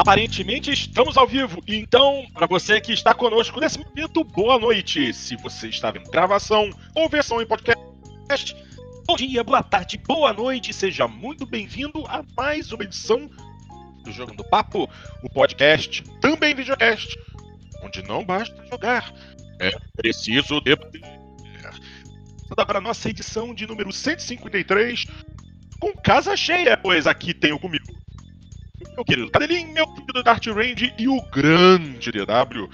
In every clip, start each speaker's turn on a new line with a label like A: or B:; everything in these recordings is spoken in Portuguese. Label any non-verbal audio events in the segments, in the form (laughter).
A: Aparentemente estamos ao vivo, então, para você que está conosco nesse momento, boa noite. Se você está vendo gravação ou versão em podcast, bom dia, boa tarde, boa noite, seja muito bem-vindo a mais uma edição do Jogo do Papo, o podcast, também videocast, onde não basta jogar, é preciso debater. Para a nossa edição de número 153, com casa cheia, pois aqui tenho comigo meu querido Cadelinho, meu querido Dart Range e o grande DW.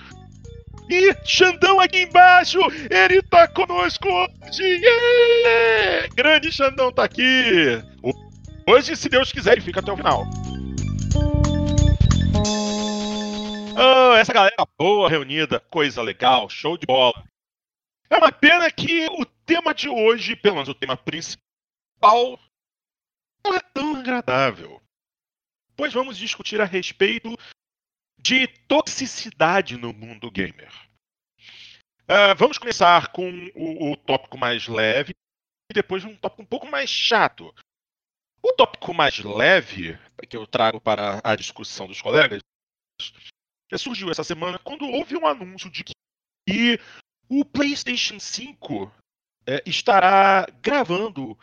A: E Xandão aqui embaixo, ele tá conosco hoje! Yeah! Grande Xandão tá aqui! Hoje, se Deus quiser, ele fica até o final. Oh, essa galera boa reunida, coisa legal, show de bola. É uma pena que o tema de hoje, pelo menos o tema principal, não é tão agradável pois vamos discutir a respeito de toxicidade no mundo gamer. Uh, vamos começar com o, o, tópico mais leve e depois um tópico um pouco mais chato. O tópico mais leve que eu trago para a discussão dos colegas surgiu essa semana quando houve um anúncio de que o PlayStation 5 é, estará gravando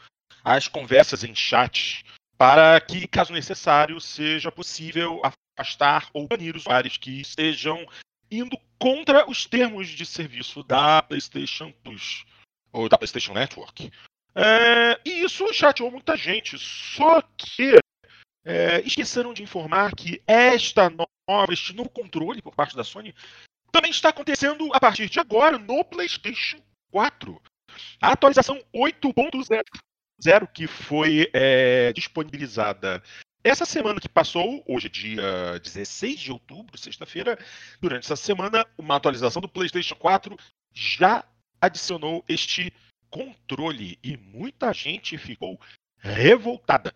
A: as conversas em chat para que, caso necessário, seja possível afastar ou banir usuários que estejam indo contra os termos de serviço da PlayStation Plus ou da PlayStation Network. É, e isso chateou muita gente. Só que é, esqueceram de informar que esta nova, este novo controle por parte da Sony também está acontecendo a partir de agora no PlayStation 4. A atualização 8.0 Zero, que foi é, disponibilizada essa semana que passou, hoje é dia 16 de outubro, sexta-feira, durante essa semana, uma atualização do PlayStation 4 já adicionou este controle e muita gente ficou revoltada.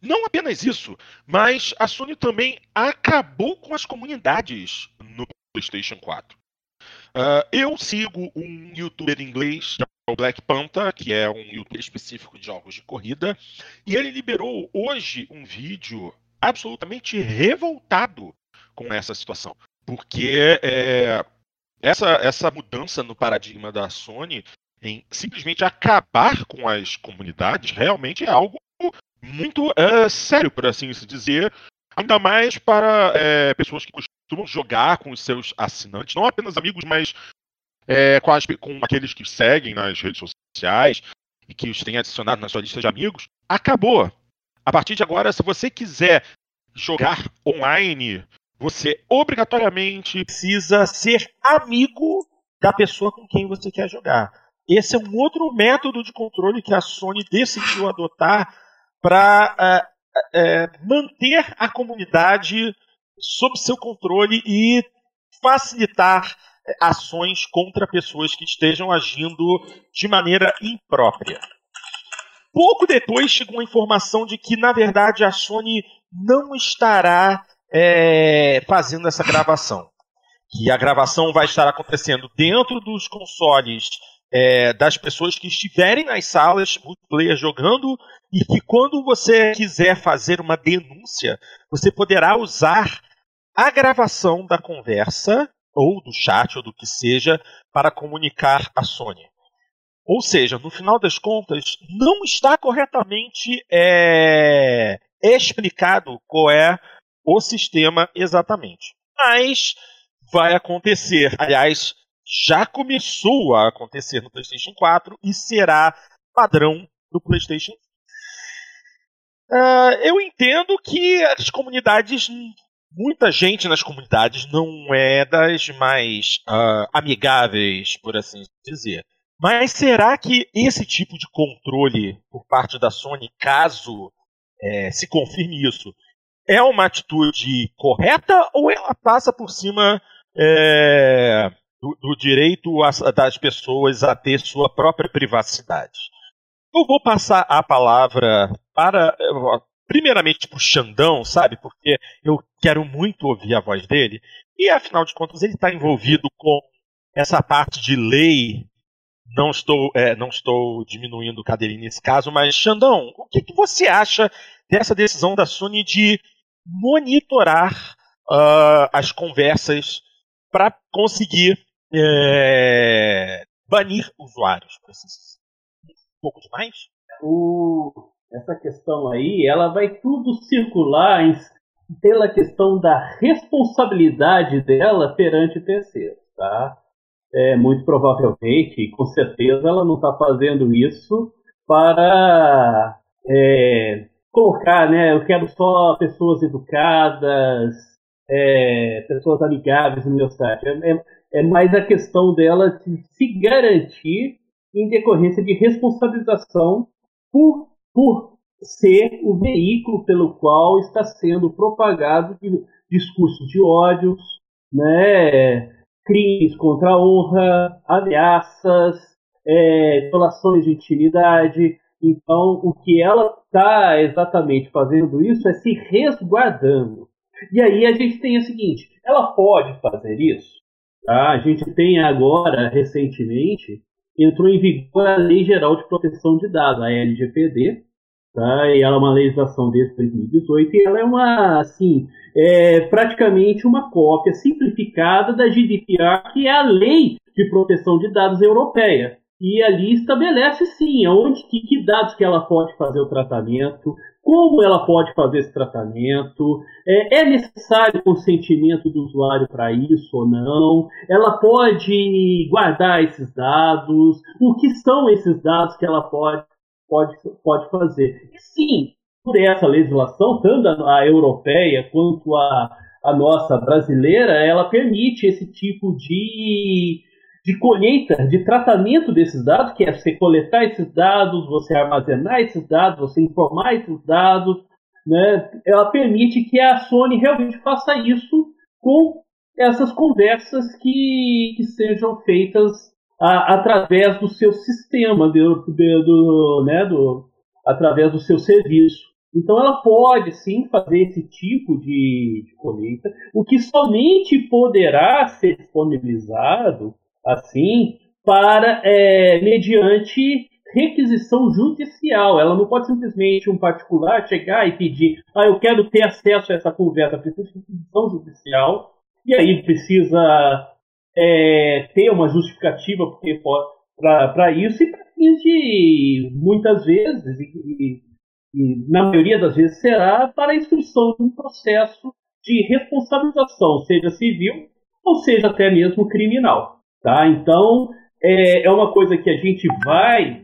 A: Não apenas isso, mas a Sony também acabou com as comunidades no PlayStation 4. Uh, eu sigo um youtuber inglês, o Black Panther, que é um youtuber específico de jogos de corrida, e ele liberou hoje um vídeo absolutamente revoltado com essa situação. Porque é, essa, essa mudança no paradigma da Sony em simplesmente acabar com as comunidades realmente é algo muito é, sério, por assim se dizer, ainda mais para é, pessoas que costumam jogar com os seus assinantes, não apenas amigos, mas é, com, as, com, aqueles que seguem nas redes sociais e que os têm adicionado na sua lista de amigos, acabou. A partir de agora, se você quiser jogar online, você obrigatoriamente precisa ser amigo da pessoa com quem você quer jogar. Esse é um outro método de controle que a Sony decidiu adotar para é, manter a comunidade sob seu controle e facilitar é, ações contra pessoas que estejam agindo de maneira imprópria. Pouco depois chegou a informação de que, na verdade, a Sony não estará é, fazendo essa gravação. Que a gravação vai estar acontecendo dentro dos consoles é, das pessoas que estiverem nas salas multiplayer jogando e que quando você quiser fazer uma denúncia, você poderá usar a gravação da conversa, ou do chat, ou do que seja, para comunicar a Sony. Ou seja, no final das contas, não está corretamente é, explicado qual é o sistema exatamente. Mas vai acontecer. Aliás, já começou a acontecer no PlayStation 4 e será padrão do PlayStation Uh, eu entendo que as comunidades, muita gente nas comunidades não é das mais uh, amigáveis, por assim dizer. Mas será que esse tipo de controle por parte da Sony, caso é, se confirme isso, é uma atitude correta ou ela passa por cima é, do, do, direito a, das pessoas a ter sua própria privacidade? Eu vou passar a palavra para, primeiramente, para o Xandão, sabe? Porque eu quero muito ouvir a voz dele. E, afinal de contas, ele está envolvido com essa parte de lei. Não estou, é, não estou diminuindo o Cadeirinho nesse caso, mas, Xandão, o que, que você acha dessa decisão da Sony de monitorar uh, as conversas para conseguir é, banir usuários. Um pouco demais?
B: O, essa questão aí, ela vai tudo circular em, pela questão da responsabilidade dela perante terceiros, tá? É, muito provavelmente, com certeza, ela não está fazendo isso para é, colocar, né? Eu quero só pessoas educadas, é, pessoas amigáveis no meu site. É, é, é mais a questão dela de se garantir em decorrência de responsabilização por, por ser o veículo pelo qual está sendo propagado de discursos de ódios, né, crimes contra a honra, ameaças, é, violações de intimidade. Então, o que ela está exatamente fazendo isso é se resguardando. E aí a gente tem o seguinte: ela pode fazer isso. Tá? A gente tem agora, recentemente, entrou em vigor a Lei Geral de Proteção de Dados, a LGPD, tá? E ela é uma legislação desde 2018 e ela é uma, assim, é praticamente uma cópia simplificada da GDPR, que é a Lei de Proteção de Dados Europeia e ali estabelece sim aonde que, que, dados que ela pode fazer o tratamento, como ela pode fazer esse tratamento, é, é necessário consentimento do usuário para isso ou não, ela pode guardar esses dados, o que são esses dados que ela pode, pode, pode fazer. E, sim, por essa legislação, tanto a europeia quanto a, a nossa brasileira, ela permite esse tipo de de colheita, de tratamento desses dados, que é você coletar esses dados, você armazenar esses dados, você informar esses dados, né? Ela permite que a Sony realmente faça isso com essas conversas que, que sejam feitas a, através do seu sistema, do, do, né, do, através do seu serviço. Então ela pode sim fazer esse tipo de, de colheita, o que somente poderá ser disponibilizado assim para é, mediante requisição judicial. Ela não pode simplesmente um particular chegar e pedir, ah, eu quero ter acesso a essa conversa, precisa de requisição judicial, e aí precisa é, ter uma justificativa para isso e fins de muitas vezes, e, e, na maioria das vezes será para a instrução de um processo de responsabilização, seja civil ou seja até mesmo criminal. Tá? Então, é, é uma coisa que a gente vai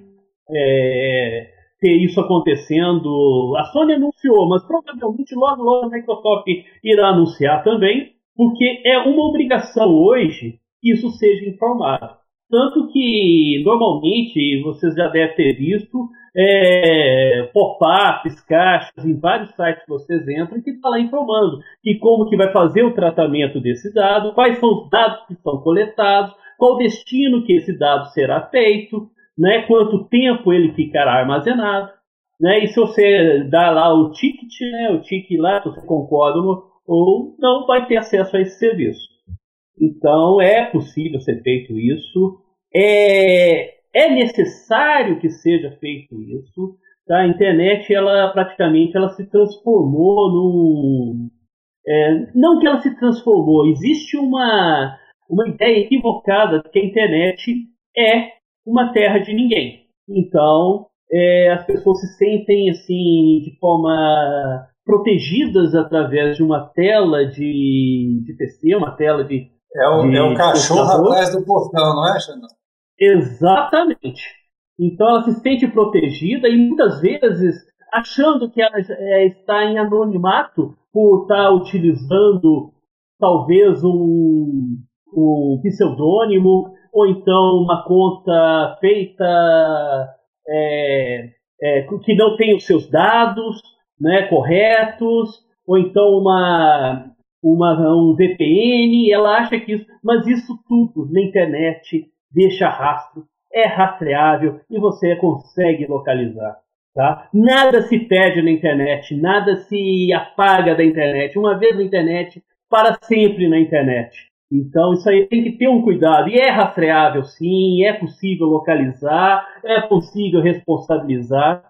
B: é, ter isso acontecendo. A Sony anunciou, mas provavelmente logo, logo a Microsoft irá anunciar também, porque é uma obrigação hoje que isso seja informado. Tanto que, normalmente, vocês já devem ter visto é, pop-ups, caixas, em vários sites que vocês entram, que está lá informando que como que vai fazer o tratamento desse dado, quais são os dados que são coletados, qual destino que esse dado será feito, né, quanto tempo ele ficará armazenado, né, e se você dá lá o ticket, né, o ticket lá, você concorda ou não, vai ter acesso a esse serviço. Então é possível ser feito isso, é, é necessário que seja feito isso. Tá? A internet, ela praticamente, ela se transformou num, é, não que ela se transformou, existe uma uma ideia equivocada de que a internet é uma terra de ninguém. Então, é, as pessoas se sentem assim de forma protegidas através de uma tela de, de PC, uma tela de.
C: É o, de é o cachorro atrás do portão, não é, Xandão?
B: Exatamente. Então ela se sente protegida e muitas vezes achando que ela é, está em anonimato por estar utilizando talvez um, um pseudônimo, ou então uma conta feita é, é, que não tem os seus dados né, corretos, ou então uma, uma, um VPN, ela acha que isso, mas isso tudo na internet deixa rastro, é rastreável e você consegue localizar. Tá? Nada se perde na internet, nada se apaga da internet. Uma vez na internet, para sempre na internet. Então isso aí tem que ter um cuidado. E é rastreável, sim, é possível localizar, é possível responsabilizar.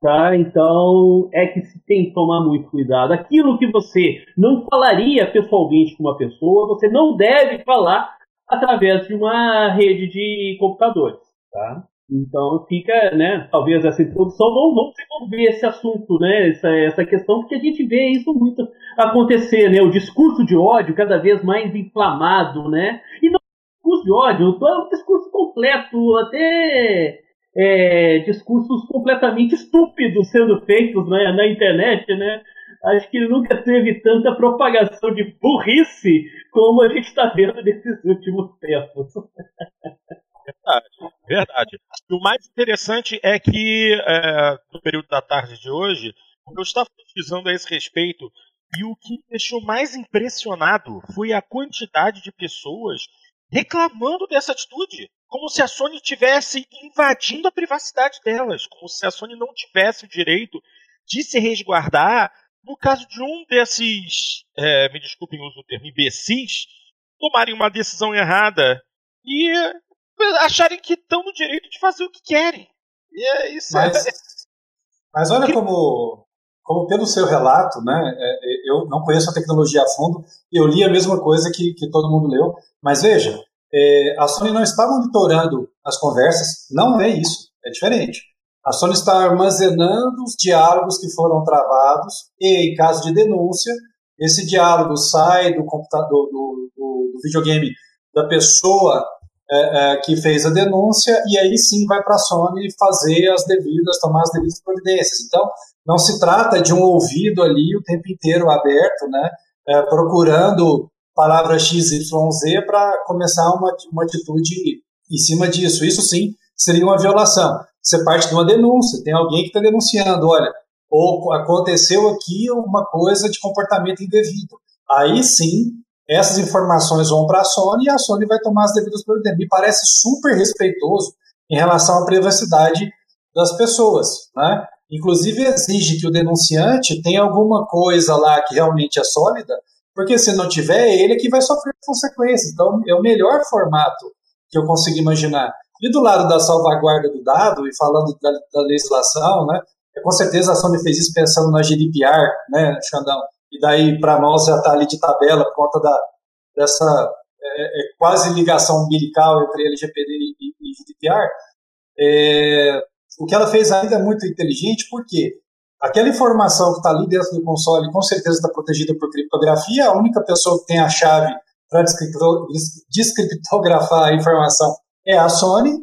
B: Tá? Então é que se tem que tomar muito cuidado. Aquilo que você não falaria pessoalmente com uma pessoa, você não deve falar através de uma rede de computadores. Tá? Então fica, né, talvez essa introdução, vamos, vamos desenvolver esse assunto, né, essa, essa questão, porque a gente vê isso muito acontecer, né, o discurso de ódio cada vez mais inflamado, né, e não discurso de ódio, é um discurso completo, até é, discursos completamente estúpidos sendo feitos né, na internet, né, acho que nunca teve tanta propagação de burrice como a gente está vendo nesses últimos tempos. (laughs)
A: Verdade, verdade. E o mais interessante é que, é, no período da tarde de hoje, eu estava pesquisando a esse respeito e o que me deixou mais impressionado foi a quantidade de pessoas reclamando dessa atitude. Como se a Sony estivesse invadindo a privacidade delas. Como se a Sony não tivesse o direito de se resguardar no caso de um desses, é, me desculpem o uso do termo, imbecis, tomarem uma decisão errada e acharem que estão no direito de fazer o que querem. E é isso.
C: Mas, é... (laughs) mas olha como, como pelo seu relato, né, é, é, eu não conheço a tecnologia a fundo, eu li a mesma coisa que, que todo mundo leu, mas veja, é, a Sony não está monitorando as conversas, não é isso, é diferente. A Sony está armazenando os diálogos que foram travados e, em caso de denúncia, esse diálogo sai do computador, do, do, do videogame da pessoa é, é, que fez a denúncia e aí sim vai para a Sony fazer as devidas, tomar as devidas providências. Então, não se trata de um ouvido ali o tempo inteiro aberto, né, é, procurando palavra XYZ para começar uma, uma atitude em cima disso. Isso sim seria uma violação. Você parte de uma denúncia, tem alguém que está denunciando, olha, ou aconteceu aqui uma coisa de comportamento indevido. Aí sim essas informações vão para a Sony e a Sony vai tomar as devidas providências. Me parece super respeitoso em relação à privacidade das pessoas, né? Inclusive exige que o denunciante tenha alguma coisa lá que realmente é sólida, porque se não tiver, é ele que vai sofrer consequências. Então é o melhor formato que eu consigo imaginar. E do lado da salvaguarda do dado, e falando da, da legislação, né, com certeza a Sony fez isso pensando na GDPR, né, Xandão? E daí para nós já está ali de tabela por conta da, dessa é, é, quase ligação umbilical entre LGPD e, e GDPR. É, o que ela fez ainda é muito inteligente, porque aquela informação que está ali dentro do console com certeza está protegida por criptografia, a única pessoa que tem a chave para descriptografar a informação é a Sony,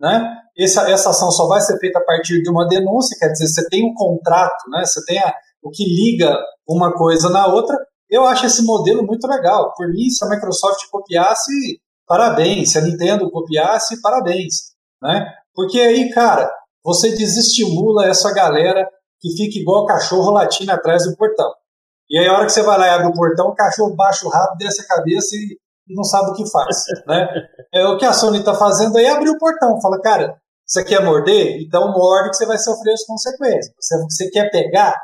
C: né? Essa, essa ação só vai ser feita a partir de uma denúncia, quer dizer, você tem um contrato, né? Você tem a, o que liga uma coisa na outra. Eu acho esse modelo muito legal. Por mim, se a Microsoft copiasse, parabéns. Se a Nintendo copiasse, parabéns. Né? Porque aí, cara, você desestimula essa galera que fica igual cachorro latindo atrás do portão. E aí, a hora que você vai lá e abre o portão, o cachorro baixa o rabo, desce a cabeça e, não sabe o que faz. (laughs) né? É, o que a Sony está fazendo aí é abrir o portão. Fala, cara, você quer morder? Então morde que você vai sofrer as consequências. Você, você quer pegar?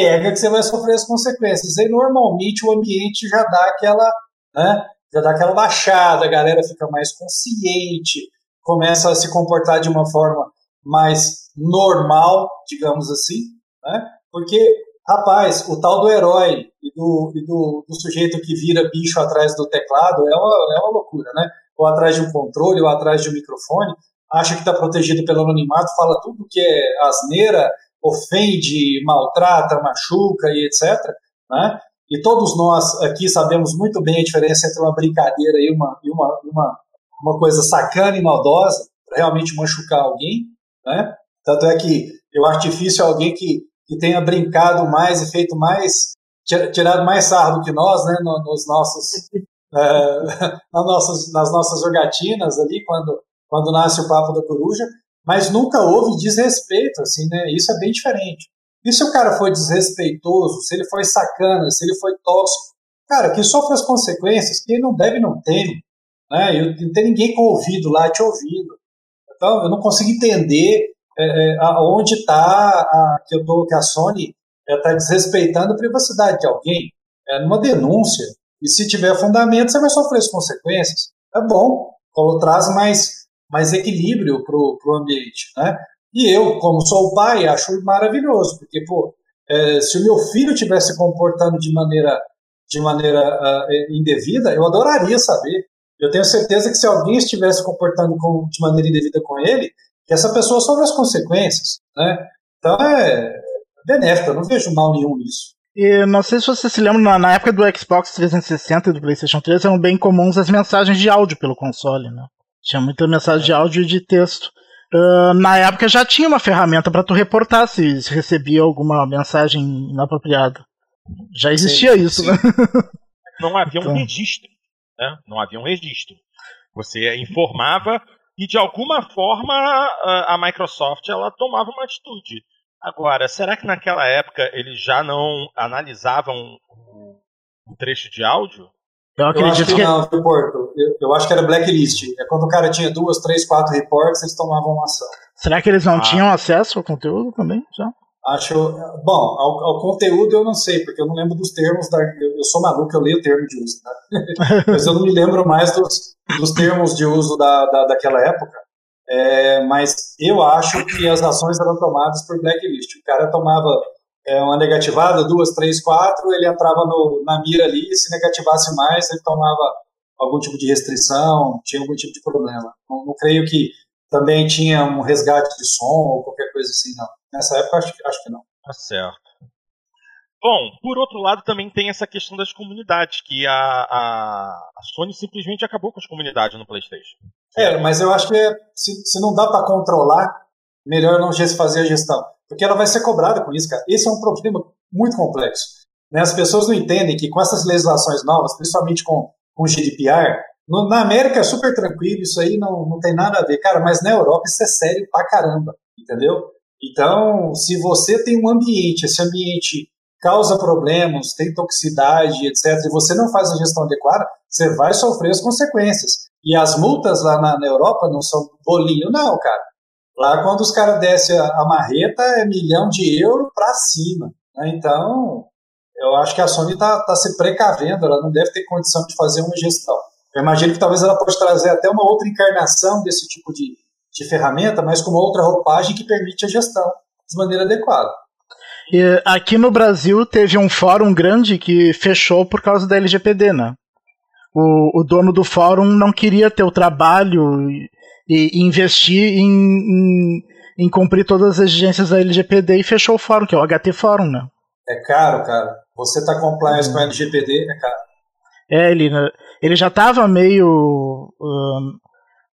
C: Pega que você vai sofrer as consequências. E normalmente o ambiente já dá aquela, né, já dá aquela baixada, a galera fica mais consciente, começa a se comportar de uma forma mais normal, digamos assim, né? Porque, rapaz, o tal do herói e do, e do, do sujeito que vira bicho atrás do teclado é uma, é uma loucura, né? Ou atrás de um controle, ou atrás de um microfone, acha que está protegido pelo anonimato, fala tudo que é asneira, ofende, maltrata, machuca e etc. Né? E todos nós aqui sabemos muito bem a diferença entre uma brincadeira e uma, e uma, uma, uma coisa sacana e maldosa, realmente machucar alguém. Né? Tanto é que eu acho difícil alguém que, que tenha brincado mais e feito mais, tirado mais sarro do que nós, né, nos nossos, é, (laughs) (laughs) nas, nossas, nas nossas jogatinas ali, quando, quando nasce o Papo da Coruja, mas nunca houve desrespeito, assim, né? Isso é bem diferente. E se o cara foi desrespeitoso, se ele foi sacana, se ele foi tóxico, cara, que sofre as consequências, que ele não deve, não tem. Né? Eu, não tem ninguém com ouvido lá te ouvindo. Então, eu não consigo entender é, é aonde está que, que a Sony está desrespeitando a privacidade de alguém. É numa denúncia. E se tiver fundamento, você vai sofrer as consequências. É bom, traz mais mais equilíbrio para o ambiente. Né? E eu, como sou pai, acho maravilhoso, porque, pô, é, se o meu filho estivesse se comportando de maneira, de maneira uh, indevida, eu adoraria saber. Eu tenho certeza que se alguém estivesse se comportando com, de maneira indevida com ele, que essa pessoa sofre as consequências, né? Então é benéfico, eu não vejo mal nenhum nisso.
D: E não sei se você se lembra, na época do Xbox 360 e do PlayStation 3 eram bem comuns as mensagens de áudio pelo console, né? Tinha muita mensagem de áudio e de texto. Uh, na época já tinha uma ferramenta para tu reportar se, se, recebia alguma mensagem inapropriada. Já existia sim, isso, sim. né? (laughs)
A: Não havia então. um registro, né? Não havia um registro. Você informava e de alguma forma a, a Microsoft ela tomava uma atitude. Agora, será que naquela época eles já não analisavam o, trecho de áudio?
C: Eu acredito eu acho que, que... não, Porto. Eu, eu, acho que era blacklist. É quando o cara tinha duas, três, quatro reports, eles tomavam uma ação.
D: Será que eles não ah. tinham acesso ao conteúdo também? Já?
C: Acho. Bom, ao, ao, conteúdo eu não sei, porque eu não lembro dos termos. Da, eu, eu sou maluco, eu leio o termo de uso. Tá? (laughs) Mas eu não me lembro mais dos, dos termos de uso da, da, daquela época. É, mas eu acho que as ações eram tomadas por blacklist. O cara tomava é, uma negativada, duas, três, quatro, ele entrava no, na mira ali, e se negativasse mais, ele tomava algum tipo de restrição, tinha algum tipo de problema. Não, não creio que também tinha um resgate de som ou qualquer coisa assim, não. Nessa época, acho, acho que não.
A: Tá certo. Bom, por outro lado, também tem essa questão das comunidades, que a, a, a Sony simplesmente acabou com as comunidades no PlayStation.
C: É, mas eu acho que se, se não dá para controlar, melhor não fazer a gestão. Porque ela vai ser cobrada com isso, cara. Esse é um problema muito complexo. Né? As pessoas não entendem que com essas legislações novas, principalmente com, com o GDPR, no, na América é super tranquilo, isso aí não, não tem nada a ver. Cara, mas na Europa isso é sério pra caramba, entendeu? Então, se você tem um ambiente, esse ambiente causa problemas, tem toxicidade, etc., e você não faz a gestão adequada, você vai sofrer as consequências. E as multas lá na, na Europa não são bolinho, não, cara. Lá, quando os caras descem a, marreta, é milhão de euro para cima. Né? Então, eu acho que a Sony está tá se precavendo, ela não deve ter condição de fazer uma gestão. Eu imagino que talvez ela pode trazer até uma outra encarnação desse tipo de, de ferramenta, mas com uma outra roupagem que permite a gestão de maneira adequada.
D: E aqui no Brasil teve um fórum grande que fechou por causa da LGPD, né? O, o dono do fórum não queria ter o trabalho e, investir em, em, em, cumprir todas as exigências da LGPD e fechou o fórum, que é o HT Fórum, né?
C: É caro, cara. Você tá compliance hum. com a LGPD, é caro.
D: É, ele, ele já estava meio um,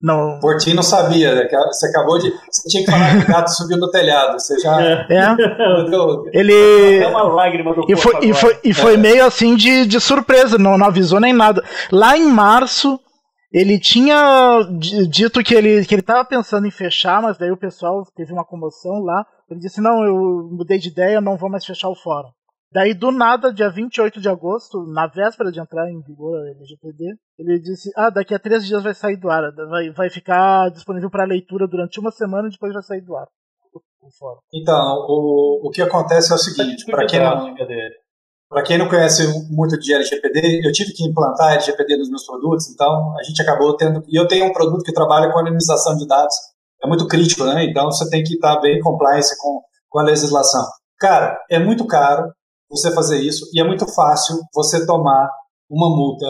C: não. Portinho não sabia, né? Você acabou de. Você tinha que falar que o gato subiu no telhado. Você já. É. é.
D: Ele. É uma lágrima do e foi, e foi, e foi é. meio assim de, de surpresa, não, não avisou nem nada. Lá em março, ele tinha dito que ele que ele estava pensando em fechar, mas daí o pessoal teve uma comoção lá. Ele disse: Não, eu mudei de ideia, não vou mais fechar o fórum. Daí, do nada, dia 28 de agosto, na véspera de entrar em vigor a LGPD, ele disse: Ah, daqui a três dias vai sair do ar. Vai, vai ficar disponível para leitura durante uma semana e depois vai sair do ar.
C: Então, o, o que acontece é o seguinte: para quem, não, quem não conhece muito de LGPD, eu tive que implantar LGPD nos meus produtos, então a gente acabou tendo. E eu tenho um produto que trabalha com anonimização de dados. É muito crítico, né? Então você tem que estar bem compliance com, com a legislação. Cara, é muito caro, você fazer isso e é muito fácil você tomar uma multa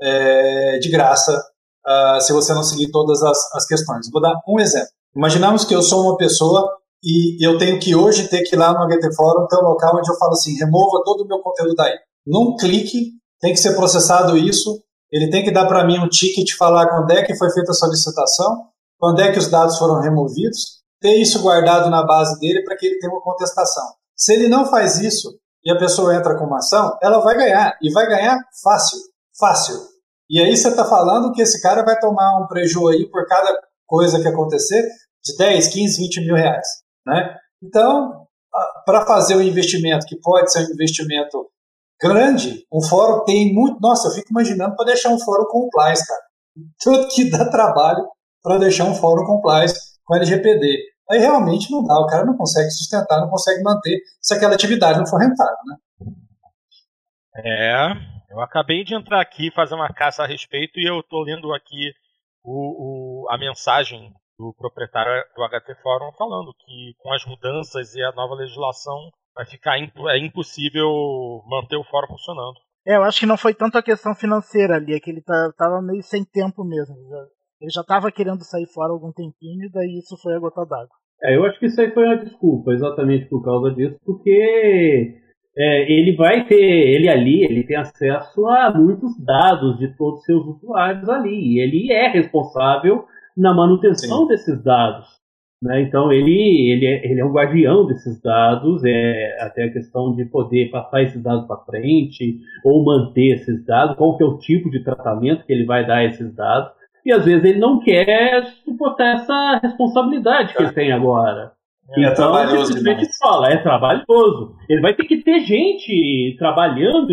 C: é, de graça uh, se você não seguir todas as, as questões. Vou dar um exemplo. Imaginamos que eu sou uma pessoa e eu tenho que hoje ter que ir lá no HT Fórum ter um local onde eu falo assim, remova todo o meu conteúdo daí. Num clique, tem que ser processado isso, ele tem que dar para mim um ticket, falar quando é que foi feita a solicitação, quando é que os dados foram removidos, ter isso guardado na base dele para que ele tenha uma contestação. Se ele não faz isso, e a pessoa entra com uma ação, ela vai ganhar. E vai ganhar fácil. Fácil. E aí você está falando que esse cara vai tomar um prejuízo aí por cada coisa que acontecer de 10, 15, 20 mil reais. Né? Então, para fazer um investimento que pode ser um investimento grande, um fórum tem muito. Nossa, eu fico imaginando para deixar um fórum compliance, cara. Tudo que dá trabalho para deixar um fórum compliance com LGPD. Aí realmente não dá, o cara não consegue sustentar, não consegue manter se aquela atividade não for rentável, né?
A: É, eu acabei de entrar aqui fazer uma caça a respeito e eu estou lendo aqui o, o, a mensagem do proprietário do HT Forum falando que com as mudanças e a nova legislação vai ficar é impossível manter o fórum funcionando.
D: É, eu acho que não foi tanto a questão financeira ali, é que ele tá, tava meio sem tempo mesmo. Ele já estava querendo sair fora algum tempinho e daí isso foi a gota d'água.
B: É, eu acho que isso aí foi uma desculpa, exatamente por causa disso, porque é, ele vai ter, ele ali, ele tem acesso a muitos dados de todos os seus usuários ali, e ele é responsável na manutenção Sim. desses dados. Né? Então ele, ele, é, ele é um guardião desses dados, é até a questão de poder passar esses dados para frente ou manter esses dados, qual que é o tipo de tratamento que ele vai dar a esses dados. E às vezes ele não quer suportar essa responsabilidade que ele tem agora.
C: É, então, é simplesmente
B: fala, é trabalhoso. Ele vai ter que ter gente trabalhando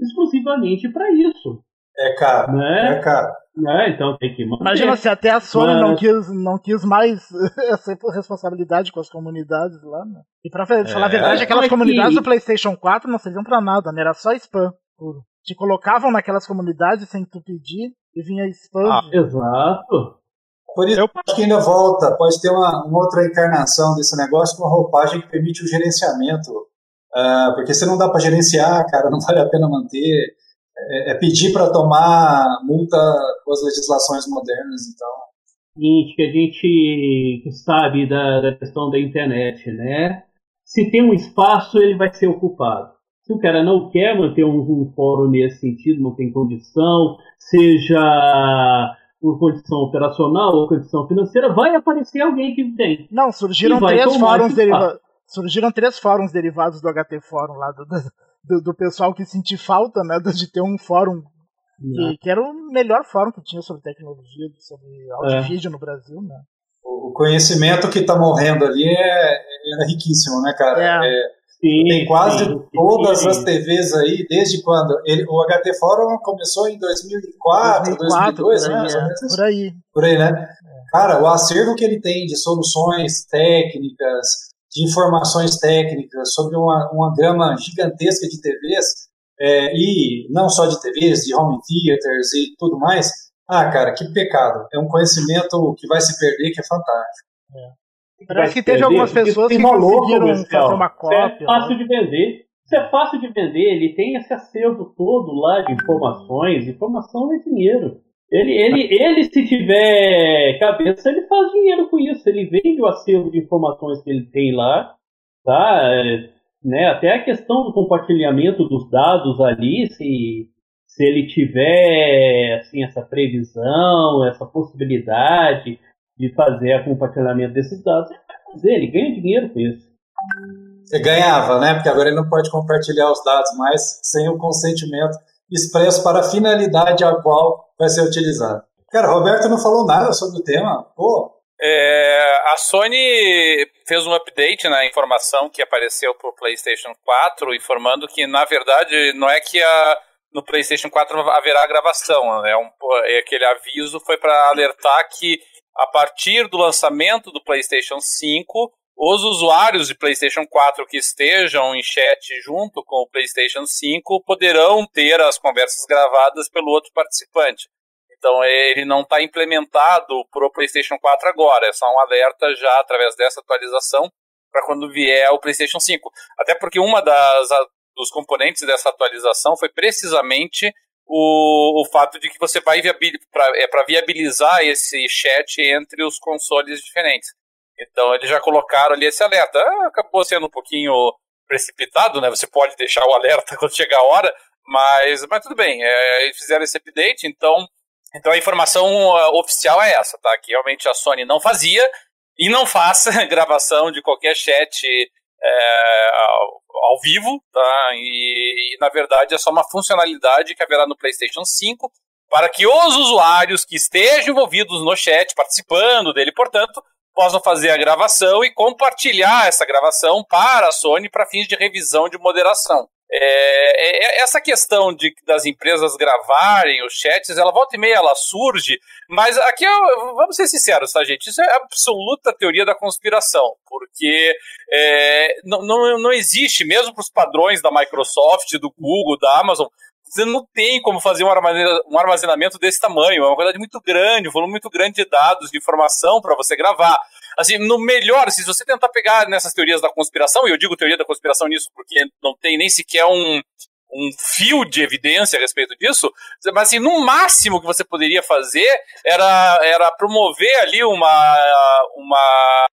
B: exclusivamente para isso.
C: É caro. Né? É caro.
B: Né? Então tem que
D: manter. Imagina se até a Sony Mas... não, quis, não quis mais (laughs) essa responsabilidade com as comunidades lá. Né? E pra é. falar a verdade, aquelas comunidades que... do PlayStation 4 não serviam pra nada, né? Era só spam puro. Te colocavam naquelas comunidades sem tu pedir e vinha spam. Ah,
B: exato.
C: Por isso, eu acho que ainda volta, pode ter uma, uma, outra encarnação desse negócio com uma roupagem que permite o gerenciamento. Uh, porque se não dá para gerenciar, cara, (laughs) não vale a pena manter. É, é pedir para tomar multa com as legislações modernas, então.
B: Seguinte, que a gente sabe da, da questão da internet, né? Se tem um espaço, ele vai ser ocupado. Se o cara não quer manter um, um fórum nesse sentido, não tem condição, seja por condição operacional ou condição financeira, vai aparecer alguém que tem.
D: Não, surgiram três fóruns derivados. Surgiram três fóruns derivados do HT Fórum lá, do, do, do pessoal que sentiu falta né, de ter um fórum que, que, era o melhor fórum que tinha sobre tecnologia, sobre áudio e é. vídeo no Brasil, né?
C: O conhecimento que está morrendo ali é, é, riquíssimo, né, cara? É. é Sim, tem quase sim, todas sim. as TVs aí, desde quando? Ele, o HT Fórum começou em 2004, 2004 2002, por aí,
D: né? É, por aí.
C: Por aí, né? Cara, o acervo que ele tem de soluções técnicas, de informações técnicas sobre uma, uma gama gigantesca de TVs, é, e não só de TVs, de home theaters e tudo mais, ah, cara, que pecado. É um conhecimento que vai se perder, que é fantástico.
D: É. Parece que teve algumas pessoas que conseguiram fazer uma cópia.
B: É fácil né? de vender. Isso é fácil de vender. Ele tem esse acervo todo lá de informações. Informação é dinheiro. Ele, ele, ele, se tiver cabeça, ele faz dinheiro com isso. Ele vende o acervo de informações que ele tem lá, tá? É, né? Até a questão do compartilhamento dos dados ali, se, se ele tiver assim, essa previsão, essa possibilidade, de fazer o compartilhamento desses dados, ele vai fazer, ele ganha dinheiro com isso.
C: Você ganhava, né? Porque agora ele não pode compartilhar os dados mais sem o consentimento expresso para a finalidade a qual vai ser utilizado. Cara, Roberto não falou nada sobre o tema. Pô.
E: É, a Sony fez um update na informação que apareceu para o PlayStation 4, informando que, na verdade, não é que a, no PlayStation 4 haverá gravação. Né? Um, é aquele aviso foi para alertar que a partir do lançamento do PlayStation 5, os usuários de PlayStation 4 que estejam em chat junto com o PlayStation 5 poderão ter as conversas gravadas pelo outro participante. Então ele não está implementado para o PlayStation 4 agora, é só um alerta já através dessa atualização para quando vier o PlayStation 5. Até porque uma das dos componentes dessa atualização foi precisamente o, o fato de que você vai para é viabilizar esse chat entre os consoles diferentes. Então eles já colocaram ali esse alerta. Ah, acabou sendo um pouquinho precipitado, né? Você pode deixar o alerta (laughs) quando chegar a hora, mas, mas tudo bem. É, eles fizeram esse update, então, então a informação uh, oficial é essa, tá? Que realmente a Sony não fazia e não faça (laughs) gravação de qualquer chat é, ao vivo, tá? E, e, na verdade é só uma funcionalidade que haverá no PlayStation 5 para que os usuários que estejam envolvidos no chat, participando dele, portanto, possam fazer a gravação e compartilhar essa gravação para a Sony para fins de revisão de moderação. É, é, é, essa questão de, das empresas gravarem os chats, ela volta e meia, ela surge, mas aqui, vamos ser sinceros, tá, gente? Isso é absoluta teoria da conspiração, porque é, não, não, não existe, mesmo para os padrões da Microsoft, do Google, da Amazon, você não tem como fazer um armazenamento desse tamanho. É uma quantidade muito grande, um volume muito grande de dados, de informação para você gravar. Assim, no melhor, se você tentar pegar nessas teorias da conspiração, e eu digo teoria da conspiração nisso porque não tem nem sequer um, um fio de evidência a respeito disso, mas assim, no máximo que você poderia fazer era, era promover ali uma. uma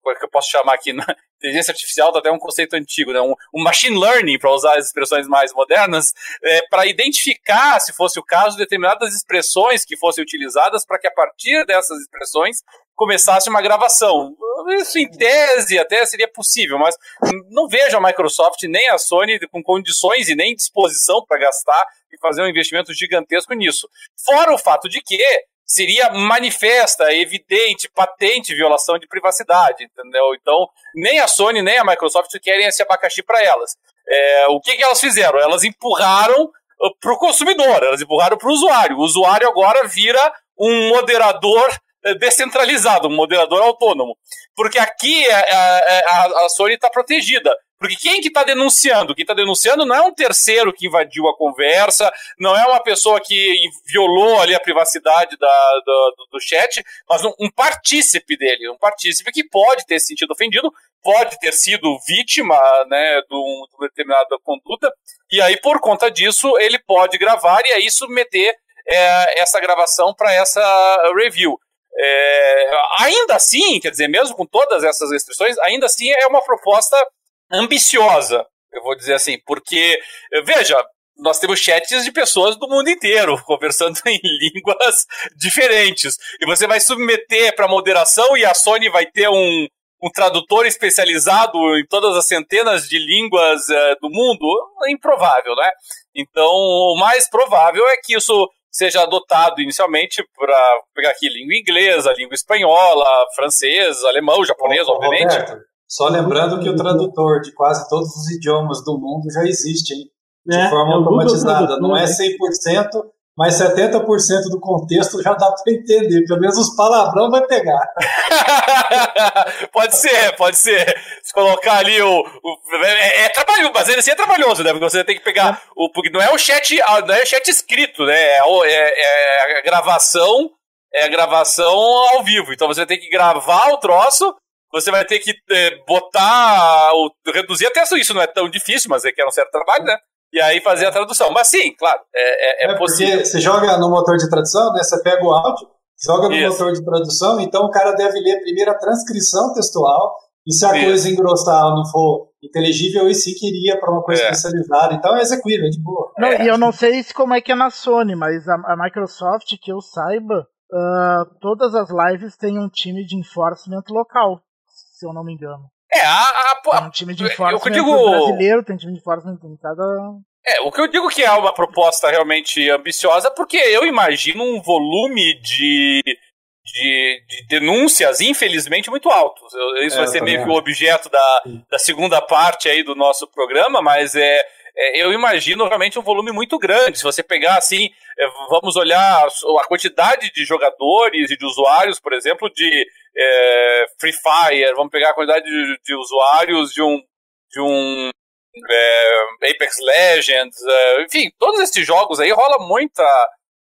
E: como é que eu posso chamar aqui? Inteligência artificial tá até um conceito antigo, né? um, um machine learning, para usar as expressões mais modernas, é, para identificar, se fosse o caso, determinadas expressões que fossem utilizadas para que a partir dessas expressões começasse uma gravação. Isso em tese até seria possível, mas não vejo a Microsoft nem a Sony com condições e nem disposição para gastar e fazer um investimento gigantesco nisso. Fora o fato de que seria manifesta, evidente, patente violação de privacidade, entendeu? Então, nem a Sony nem a Microsoft querem esse abacaxi para elas. É, o que, que elas fizeram? Elas empurraram uh, para o consumidor, elas empurraram para o usuário. O usuário agora vira um moderador eh, descentralizado, um moderador autônomo. Porque aqui a, a, a Sony está protegida. Porque quem que está denunciando? Quem está denunciando não é um terceiro que invadiu a conversa, não é uma pessoa que violou ali a privacidade da, do, do, chat, mas um, um partícipe dele, um partícipe que pode ter se sentido ofendido, pode ter sido vítima né, de, de uma determinada conduta, e aí por conta disso ele pode gravar e aí submeter é, essa gravação para essa review. É, ainda assim, quer dizer, mesmo com todas essas restrições, ainda assim é uma proposta ambiciosa, eu vou dizer assim, porque, veja, nós temos chats de pessoas do mundo inteiro (laughs) conversando em línguas diferentes. E você vai submeter para moderação e a Sony vai ter um, um tradutor especializado em todas as centenas de línguas uh, do mundo? É improvável, né? Então, o mais provável é que isso seja adotado inicialmente para pegar aqui língua inglesa, língua espanhola, francês, alemão, japonês, obviamente. Roberto,
C: só lembrando que o tradutor de quase todos os idiomas do mundo já existe, hein? De é, forma automatizada. Não é 100%, mas 70% do contexto já dá para entender. Pelo menos os palavrão vai pegar. (laughs)
E: pode ser, pode ser. Se colocar ali o. o é, é, trabalhoso, mas ainda assim é trabalhoso, né? Porque você tem que pegar. É. O, porque não é o chat, ah, não é o chat escrito, né? É, é, é a gravação. É a gravação ao vivo. Então você tem que gravar o troço. Você vai ter que é, botar. O, reduzir até isso, não é tão difícil, mas é que é um certo trabalho, né? e aí fazer a tradução. Mas sim, claro, é, é, é, é possível.
C: Você joga no motor de tradução, né? Você pega o áudio, joga no Isso. motor de tradução, então o cara deve ler primeiro a transcrição textual, e se a Isso. coisa engrossar não for inteligível, e sim que iria para uma coisa é. especializada. Então é execuível, é de boa.
D: Não, e eu não sei como é que é na Sony, mas a, a Microsoft, que eu saiba, uh, todas as lives têm um time de enforcement local, se eu não me engano.
E: É, a, a,
D: a, tem um time de enforcement eu digo... brasileiro, tem um time de enforcement em cada.
E: É, o que eu digo que é uma proposta realmente ambiciosa, porque eu imagino um volume de, de, de denúncias, infelizmente, muito alto. Isso é, vai ser meio que o objeto da, da segunda parte aí do nosso programa, mas é, é, eu imagino realmente um volume muito grande. Se você pegar assim, é, vamos olhar a quantidade de jogadores e de usuários, por exemplo, de é, Free Fire, vamos pegar a quantidade de, de usuários de um, de um é, Apex Legends, é, enfim, todos esses jogos aí rola muita.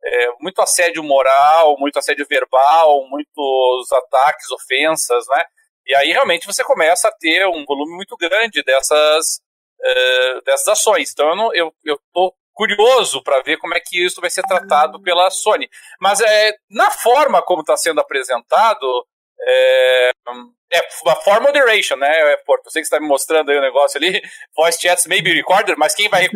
E: É, muito assédio moral, muito assédio verbal, muitos ataques, ofensas, né? E aí realmente você começa a ter um volume muito grande dessas, uh, dessas ações. Então eu, não, eu, eu tô curioso para ver como é que isso vai ser tratado pela Sony. Mas é, na forma como está sendo apresentado, é, é a form moderation, né? Porto, eu sei que você está me mostrando aí o negócio ali, (laughs) voice chats may be recorded, mas quem vai,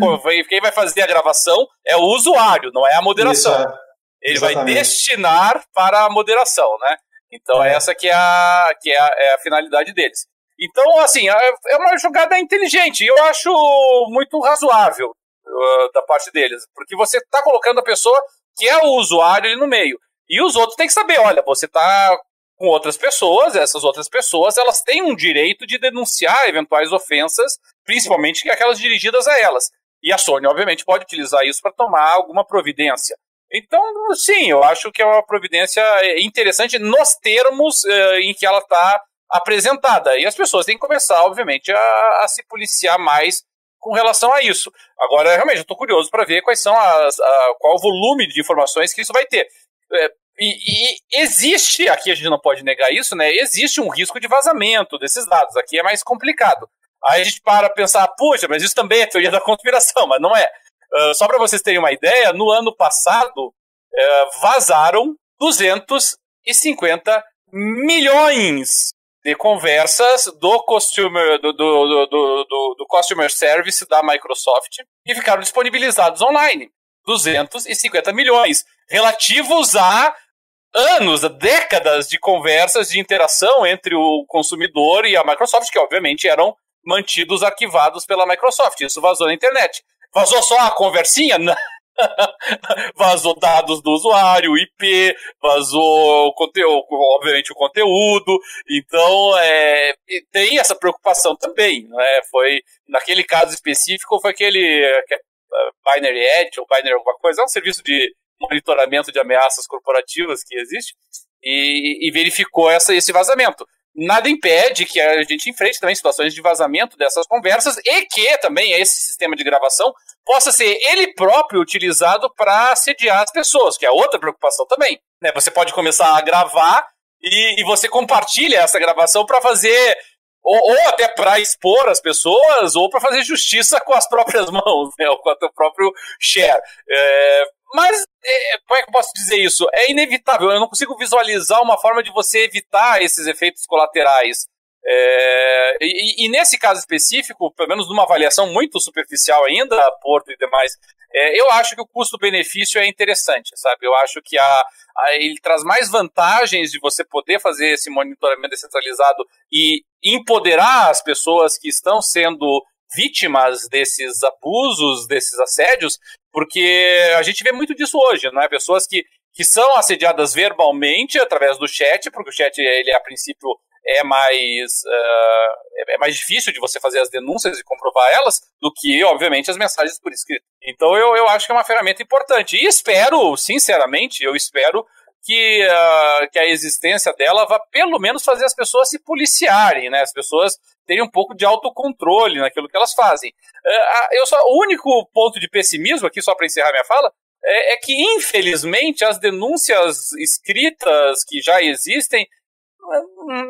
E: quem vai fazer a gravação é o usuário, não é a moderação. Isso, é. Ele Exatamente. vai destinar para a moderação, né? Então é. essa que é a, que é a, é a finalidade deles. Então, assim, é, é uma jogada inteligente. Eu acho muito razoável uh, da parte deles. Porque você está colocando a pessoa que é o usuário ali no meio. E os outros têm que saber, olha, você está com outras pessoas, essas outras pessoas, elas têm um direito de denunciar eventuais ofensas, principalmente aquelas dirigidas a elas. E a Sony, obviamente, pode utilizar isso para tomar alguma providência. Então, sim, eu acho que é uma providência interessante nos termos uh, em que ela está apresentada. E as pessoas têm que começar, obviamente, a, a se policiar mais com relação a isso. Agora, realmente, eu estou curioso para ver quais são as, a, qual o volume de informações que isso vai ter. É, e, e, existe, aqui a gente não pode negar isso, né? Existe um risco de vazamento desses dados. Aqui é mais complicado. Aí a gente para pensar, puxa, mas isso também é teoria da conspiração, mas não é. Uh, só para vocês terem uma ideia, no ano passado uh, vazaram 250 milhões de conversas do customer, do, do, do, do, customer service da Microsoft que ficaram disponibilizados online. 250 milhões, relativos a anos, a décadas de conversas, de interação entre o consumidor e a Microsoft, que obviamente eram mantidos arquivados pela Microsoft. Isso vazou na internet. Vazou só a conversinha? (laughs) Não. (laughs) vazou dados do usuário, IP, vazou o conteúdo, obviamente o conteúdo. Então, é, tem essa preocupação também. Né? Foi, naquele caso específico, foi aquele é, Binary Edge ou Binary alguma coisa, é um serviço de monitoramento de ameaças corporativas que existe e, e verificou essa, esse vazamento nada impede que a gente enfrente também situações de vazamento dessas conversas e que também esse sistema de gravação possa ser ele próprio utilizado para assediar as pessoas, que é outra preocupação também. Né? Você pode começar a gravar e, e você compartilha essa gravação para fazer ou, ou, até para expor as pessoas, ou para fazer justiça com as próprias (laughs) mãos, né, ou com o próprio share. É, mas, é, como é que eu posso dizer isso? É inevitável, eu não consigo visualizar uma forma de você evitar esses efeitos colaterais. É, e, e, nesse caso específico, pelo menos numa avaliação muito superficial ainda, Porto e demais, é, eu acho que o custo-benefício é interessante, sabe? Eu acho que a, a, ele traz mais vantagens de você poder fazer esse monitoramento descentralizado e empoderar as pessoas que estão sendo vítimas desses abusos, desses assédios, porque a gente vê muito disso hoje, não é? Pessoas que, que são assediadas verbalmente através do chat, porque o chat, ele a princípio é mais, uh, é mais difícil de você fazer as denúncias e comprovar elas do que, obviamente, as mensagens por escrito. Então eu, eu acho que é uma ferramenta importante. E espero, sinceramente, eu espero que, uh, que a existência dela vá pelo menos fazer as pessoas se policiarem, né? As pessoas terem um pouco de autocontrole naquilo que elas fazem. Uh, eu só, o único ponto de pessimismo aqui, só para encerrar minha fala, é, é, que infelizmente as denúncias escritas que já existem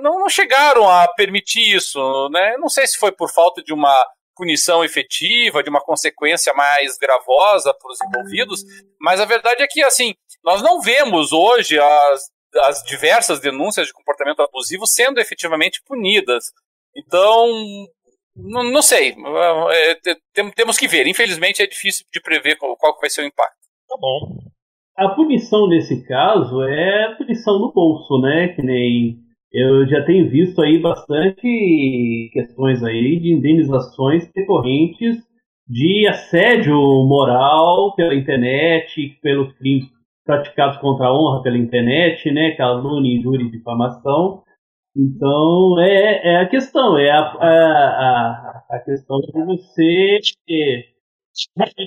E: não, não chegaram a permitir isso, né? Não sei se foi por falta de uma punição efetiva, de uma consequência mais gravosa para os envolvidos, mas a verdade é que, assim, nós não vemos hoje as, as diversas denúncias de comportamento abusivo sendo efetivamente punidas. Então, não, não sei, é, temos que ver. Infelizmente é difícil de prever qual, qual vai ser o impacto.
A: Tá bom.
B: A punição nesse caso é punição no bolso, né? Que nem eu já tenho visto aí bastante questões aí de indenizações decorrentes de assédio moral pela internet, pelos crimes praticados contra a honra pela internet, né, calúnia, injúria e difamação. Então, é, é a questão, é a, a, a, questão de você ter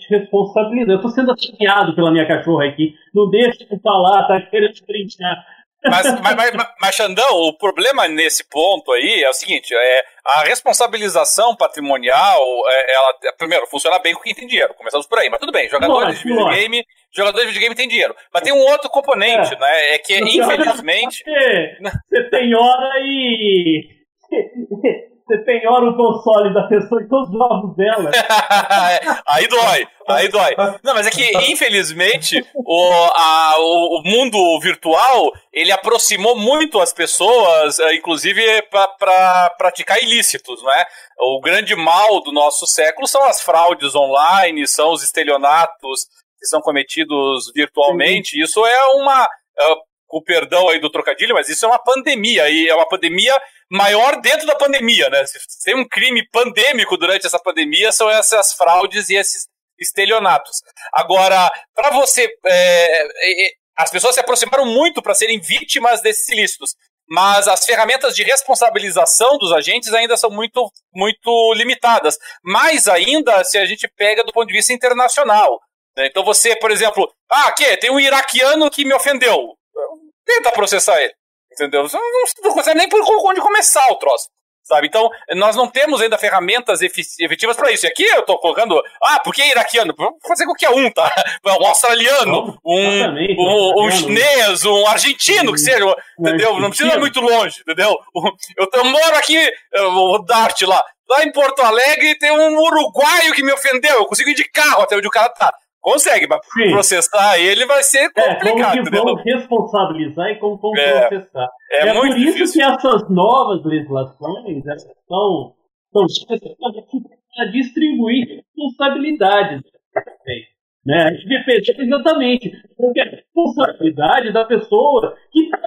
B: responsabilidade. Eu estou sendo assassiado pela minha cachorra aqui, não deixa de falar, tá querendo brincar.
E: Mas, mas, mas, mas, Xandão, o problema nesse ponto aí é o seguinte: é, a responsabilização patrimonial, é, ela, primeiro, funciona bem com quem tem dinheiro. Começamos por aí, mas tudo bem, jogadores de videogame, jogadores de videogame têm dinheiro. Mas tem um outro componente, é. né? É que, infelizmente. (laughs)
B: Você tem hora e. (laughs) Você penhora o console da pessoa e todos os jogos dela. (laughs)
E: aí dói, aí dói. Não, mas é que, infelizmente, o, a, o, mundo virtual, ele aproximou muito as pessoas, eh, inclusive para praticar ilícitos, né? O grande mal do nosso século são as fraudes online, são os estelionatos que são cometidos virtualmente. Isso é uma... Com perdão aí do trocadilho, mas isso é uma pandemia, e é uma pandemia maior dentro da pandemia, né? Se tem um crime pandêmico durante essa pandemia, são essas fraudes e esses estelionatos. Agora, para você. É, é, as pessoas se aproximaram muito para serem vítimas desses ilícitos, mas as ferramentas de responsabilização dos agentes ainda são muito, muito limitadas. Mais ainda se a gente pega do ponto de vista internacional. Né? Então você, por exemplo, ah, que tem um iraquiano que me ofendeu. Tenta processar ele. Entendeu? Você não, não consegue nem por onde começar o troço. sabe? Então, nós não temos ainda ferramentas efetivas para isso. E aqui eu tô colocando, ah, por que iraquiano? Vamos fazer qualquer um, tá? (laughs) Um australiano, um, um, um chinês, um argentino, que seja, entendeu? Não precisa ir muito longe, entendeu? (laughs) Eu, eu moro aqui, o Dart lá, lá em Porto Alegre tem um uruguaio que me ofendeu, eu consigo ir de carro até onde o cara tá. Consegue, mas Sim. processar ele vai ser complicado. É, como que
B: vão responsabilizar e como vão é, processar. É, é por difícil. isso que essas novas legislações estão, estão para distribuir responsabilidades. Né? A gente defende exatamente porque a responsabilidade da pessoa que está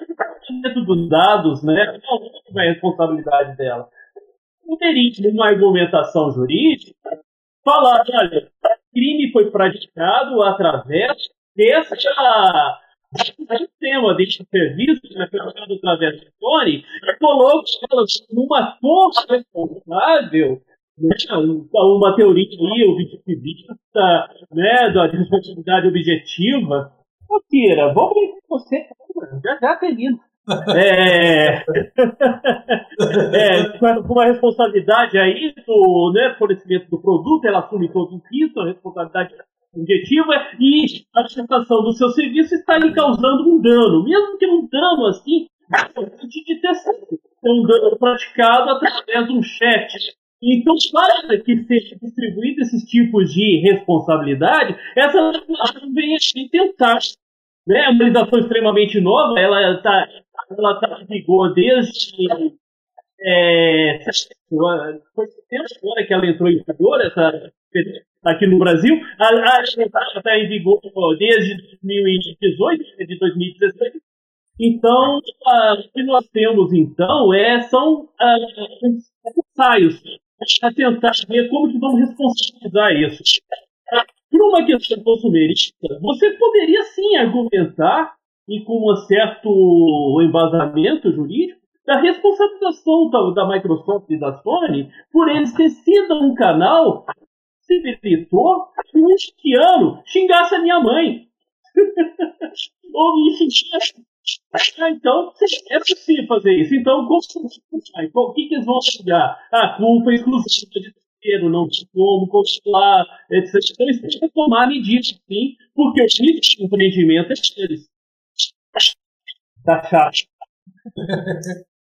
B: dentro dos dados, né? qual é a responsabilidade dela. Poderia, numa argumentação jurídica, falar, olha, crime foi praticado através desse sistema, desse serviço que foi praticado através do fone, e coloca elas numa força responsável né, uma teoria objetivista, né, da responsabilidade objetiva. Ô, Kira, vamos ver com você, já já termino. É, é, com uma responsabilidade aí do né, fornecimento do produto, ela assume todo o risco, a responsabilidade objetiva e a prestação do seu serviço está lhe causando um dano, mesmo que um dano assim, de ter é um dano praticado através de um chat. Então, para que seja distribuído esses tipos de responsabilidade, essa vem a tentar né, é uma legislação extremamente nova, ela está ela tá em vigor desde. É, foi setembro agora que ela entrou em vigor, essa, aqui no Brasil. Ela está em vigor desde 2018, de 2016. Então, o que nós temos, então, é, são ensaios para tentar ver como que vamos responsabilizar isso. Por uma questão consumerista, você poderia sim argumentar, e com um certo embasamento jurídico, da responsabilização da, da Microsoft e da Sony por eles ter sido um canal permitou que um haitiano xingasse a minha mãe. (laughs) Ou me xingasse. Ah, então, é possível fazer isso. Então, o que, que eles vão chegar? A culpa exclusiva de não tinha como controlar, etc. Então eles têm que tomar medidas, sim, porque os níveis de empreendimento é deles. Tá chato.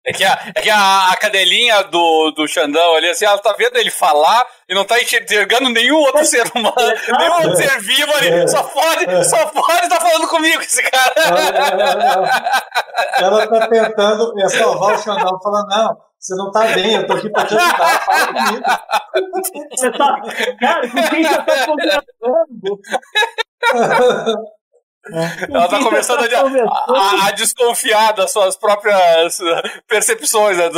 E: É que, a, é que a, a cadelinha do, do Xandão ali, assim, ela tá vendo ele falar e não tá enxergando nenhum outro ser humano, é, (laughs) nenhum outro ser vivo ali. É, só pode, é. só pode estar tá falando comigo esse cara.
C: Ela tá tentando é, salvar o Xandão, falando, não, você não tá bem, eu tô aqui pra te ajudar, fala comigo. Você tá, cara, com quem você tá conversando? (laughs)
E: Ela tá começando a, a, a, desconfiar das suas próprias percepções. Né? (laughs)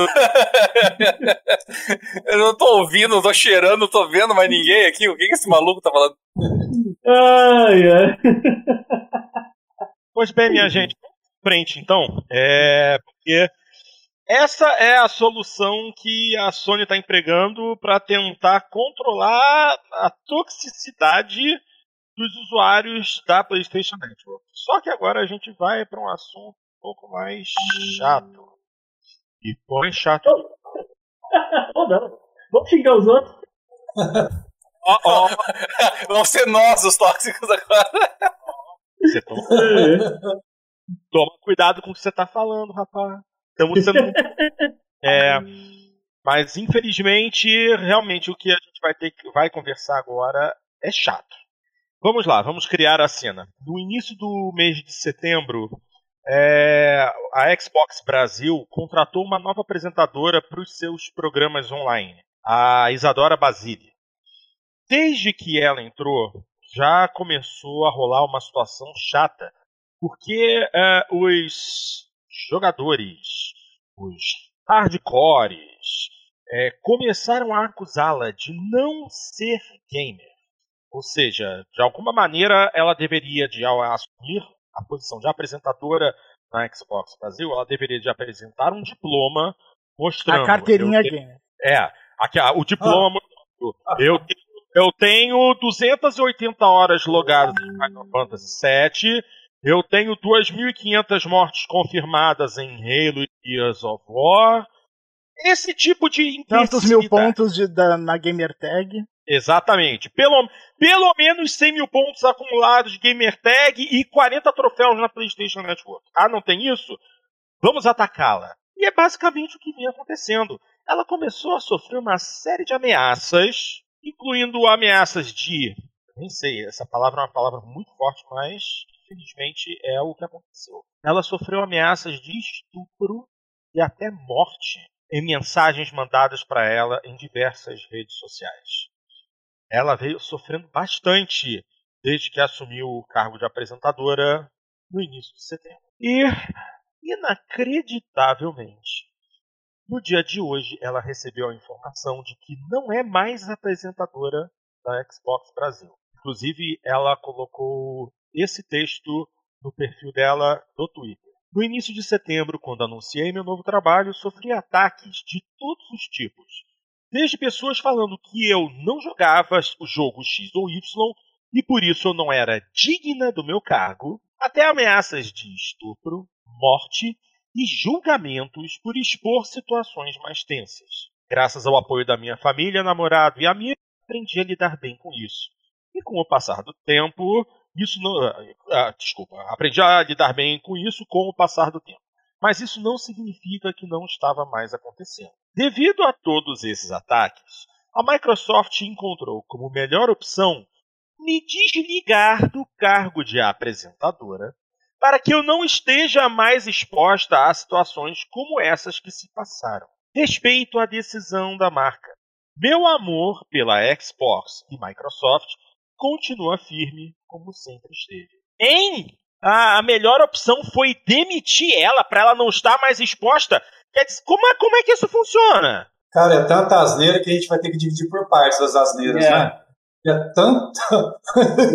E: eu não tô ouvindo, não tô cheirando, não tô vendo mais ninguém aqui. O que, que esse maluco tá falando?
B: Ai, ai.
A: Pois bem, minha gente, frente então. É. Porque essa é a solução que a Sony está empregando para tentar controlar a toxicidade dos usuários da PlayStation Network. Só que agora a gente vai para um assunto um pouco mais chato. E põe chato.
B: Oh, (laughs) não. Vamos xingar os outros.
E: oh, oh. Vamos ser nós os tóxicos agora.
A: Você toma... (laughs) toma cuidado com o que você está falando, rapaz. Estamos sendo. (laughs) é, mas infelizmente, realmente o que a gente vai ter que vai conversar agora é chato. Vamos lá, vamos criar a cena. No início do mês de setembro, é, a Xbox Brasil contratou uma nova apresentadora para os seus programas online, a Isadora Basile. Desde que ela entrou, já começou a rolar uma situação chata, porque é, os jogadores, os hardcores, é, começaram a acusá-la de não ser gamer. Ou seja, de alguma maneira ela deveria de assumir a posição de apresentadora na Xbox Brasil, ela deveria de apresentar um diploma mostrando.
D: A carteirinha gamer.
A: É, a, o diploma ah. eu, eu tenho 280 horas logadas em Final Fantasy VII eu tenho 2.500 mortes confirmadas em Halo e Gears of War. esse tipo de
D: Tantos mil pontos de, da, na Gamer Tag.
A: Exatamente. Pelo, pelo menos 100 mil pontos acumulados de Gamer Tag e 40 troféus na PlayStation Network. Ah, não tem isso? Vamos atacá-la. E é basicamente o que vem acontecendo. Ela começou a sofrer uma série de ameaças, incluindo ameaças de. Nem sei, essa palavra é uma palavra muito forte, mas infelizmente é o que aconteceu. Ela sofreu ameaças de estupro e até morte em mensagens mandadas para ela em diversas redes sociais. Ela veio sofrendo bastante desde que assumiu o cargo de apresentadora no início de setembro. E Inacreditavelmente, no dia de hoje ela recebeu a informação de que não é mais apresentadora da Xbox Brasil. Inclusive, ela colocou esse texto no perfil dela do Twitter. No início de setembro, quando anunciei meu novo trabalho, sofri ataques de todos os tipos. Desde pessoas falando que eu não jogava o jogo X ou Y e por isso eu não era digna do meu cargo, até ameaças de estupro, morte e julgamentos por expor situações mais tensas. Graças ao apoio da minha família, namorado e amigo, aprendi a lidar bem com isso. E com o passar do tempo, isso não. Ah, desculpa, aprendi a lidar bem com isso com o passar do tempo. Mas isso não significa que não estava mais acontecendo. Devido a todos esses ataques, a Microsoft encontrou como melhor opção me desligar do cargo de apresentadora para que eu não esteja mais exposta a situações como essas que se passaram. Respeito à decisão da marca. Meu amor pela Xbox e Microsoft continua firme como sempre esteve. Em a melhor opção foi demitir ela para ela não estar mais exposta. Quer dizer, como é, como é que isso funciona?
C: Cara, é tanta asneira que a gente vai ter que dividir por partes as asneiras, é. né? É tanto.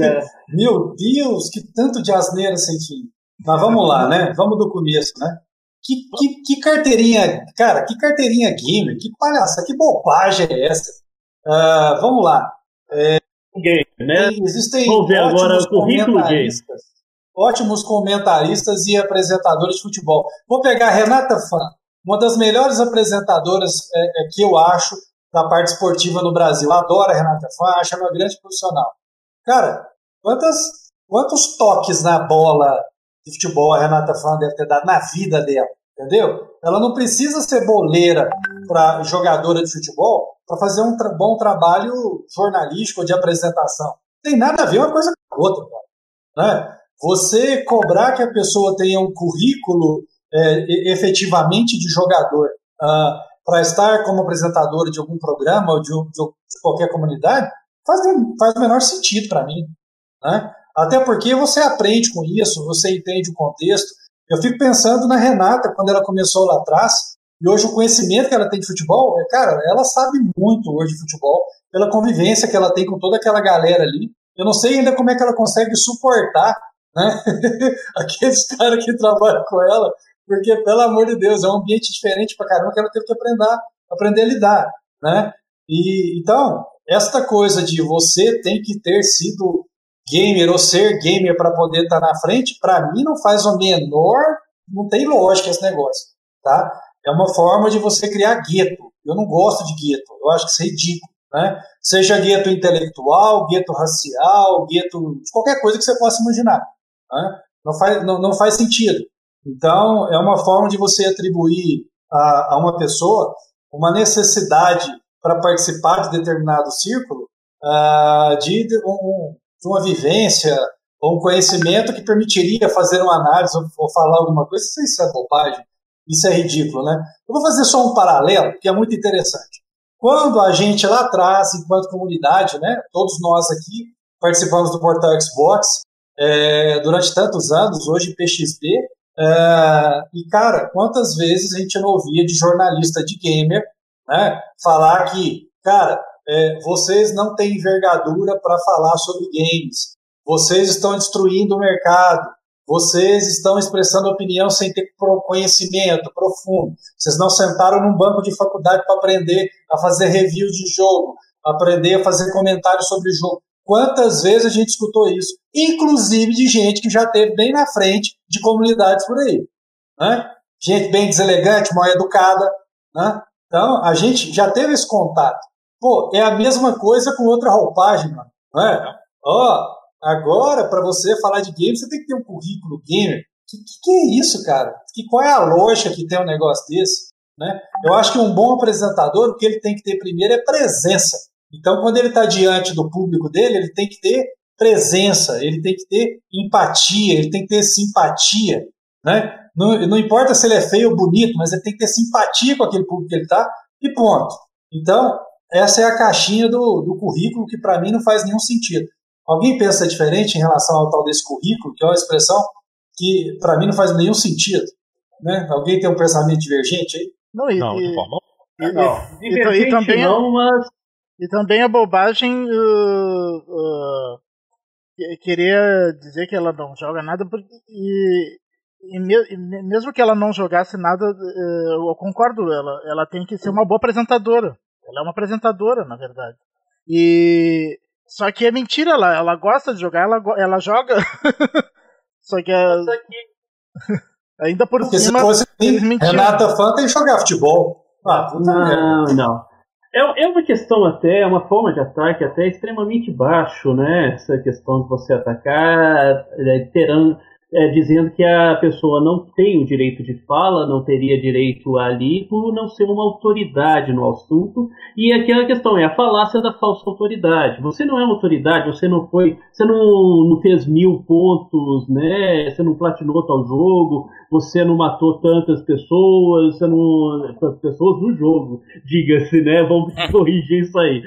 C: É. (laughs) Meu Deus, que tanto de asneira sem fim. Mas vamos lá, né? Vamos do começo, né? Que, que, que carteirinha, cara, que carteirinha gamer, que palhaça, que bobagem é essa? Uh, vamos lá. É,
B: game, né?
C: Existem
B: vamos ver agora o currículo
C: comentaristas, ótimos comentaristas e apresentadores de futebol. Vou pegar a Renata Fã, uma das melhores apresentadoras é, é, que eu acho da parte esportiva no Brasil. Adoro a Renata Fã, acho ela uma grande profissional. Cara, quantas, quantos toques na bola de futebol a Renata Fã deve ter dado na vida dela, entendeu? Ela não precisa ser boleira para jogadora de futebol para fazer um tra bom trabalho jornalístico de apresentação. Tem nada a ver uma coisa com a outra, cara. Né? Você cobrar que a pessoa tenha um currículo é, efetivamente de jogador uh, ah, para estar como apresentadora de algum programa ou de, de, de qualquer comunidade faz, faz o menor sentido para mim. Né? Até porque você aprende com isso, você entende o contexto. Eu fico pensando na Renata, quando ela começou lá atrás, e hoje o conhecimento que ela tem de futebol, é, cara, ela sabe muito hoje de futebol, pela convivência que ela tem com toda aquela galera ali. Eu não sei ainda como é que ela consegue suportar né? (laughs) aqueles caras que trabalham com ela, porque, pelo amor de Deus, é um ambiente diferente pra caramba que ela teve que aprender, aprender a lidar. Né? E, então, esta coisa de você tem que ter sido gamer ou ser gamer para poder estar tá na frente, para mim não faz o menor, não tem lógica esse negócio, tá? É uma forma de você criar gueto. Eu não gosto de gueto, eu acho que isso é ridículo, né? Seja gueto intelectual, gueto racial, gueto qualquer coisa que você possa imaginar, né? Não faz, não, não faz sentido. Então, é uma forma de você atribuir a, a uma pessoa uma necessidade para participar de determinado círculo uh, de um, de uma vivência ou um conhecimento que permitiria fazer uma análise ou, ou falar alguma coisa, isso é bobagem, isso é ridículo, né? Eu vou fazer só um paralelo, que é muito interessante. Quando a gente lá atrás, enquanto comunidade, né, todos nós aqui participamos do portal Xbox é, durante tantos anos, hoje PXB, é, e cara, quantas vezes a gente não ouvia de jornalista de gamer né, falar que, cara, é, vocês não têm envergadura para falar sobre games, vocês estão destruindo o mercado, vocês estão expressando opinião sem ter conhecimento profundo, vocês não sentaram num banco de faculdade para aprender a fazer review de jogo, aprender a fazer comentários sobre jogo. Quantas vezes a gente escutou isso? Inclusive de gente que já esteve bem na frente de comunidades por aí. Né? Gente bem deselegante, mal educada, né? Então, a gente já teve esse contato. Pô, é a mesma coisa com outra roupagem, mano. Não é? Ó, agora, para você falar de game, você tem que ter um currículo gamer. Que, que, que é isso, cara? Que, qual é a lógica que tem um negócio desse? Né? Eu acho que um bom apresentador, o que ele tem que ter primeiro é presença. Então, quando ele está diante do público dele, ele tem que ter presença, ele tem que ter empatia, ele tem que ter simpatia. Né? Não, não importa se ele é feio ou bonito, mas ele tem que ter simpatia com aquele público que ele está e ponto. Então, essa é a caixinha do, do currículo que para mim não faz nenhum sentido. Alguém pensa diferente em relação ao tal desse currículo, que é uma expressão que para mim não faz nenhum sentido? Né? Alguém tem um pensamento divergente aí?
D: Não, e, não, e, forma... e, não. E, e, também, não, mas... e também a bobagem uh, uh, querer dizer que ela não joga nada porque, e, e, me, mesmo que ela não jogasse nada, uh, eu concordo, ela, ela tem que ser uma boa apresentadora. Ela é uma apresentadora, na verdade. E só que é mentira, ela, ela gosta de jogar, ela, ela joga. (laughs) só que, a... (laughs) ainda por
C: Porque
D: cima.
C: Se fosse assim, Renata Fã tem que jogar futebol.
B: Ah, não, não. É, é uma questão até, é uma forma de ataque até extremamente baixo, né? Essa questão de você atacar é, terando, é, dizendo que a pessoa não tem o direito de fala, não teria direito ali por não ser uma autoridade no assunto. E aquela questão é a falácia da falsa autoridade. Você não é uma autoridade, você não foi, você não, não fez mil pontos, né? Você não platinou tal jogo, você não matou tantas pessoas, você não tantas pessoas no jogo, diga-se, né? Vamos corrigir isso aí.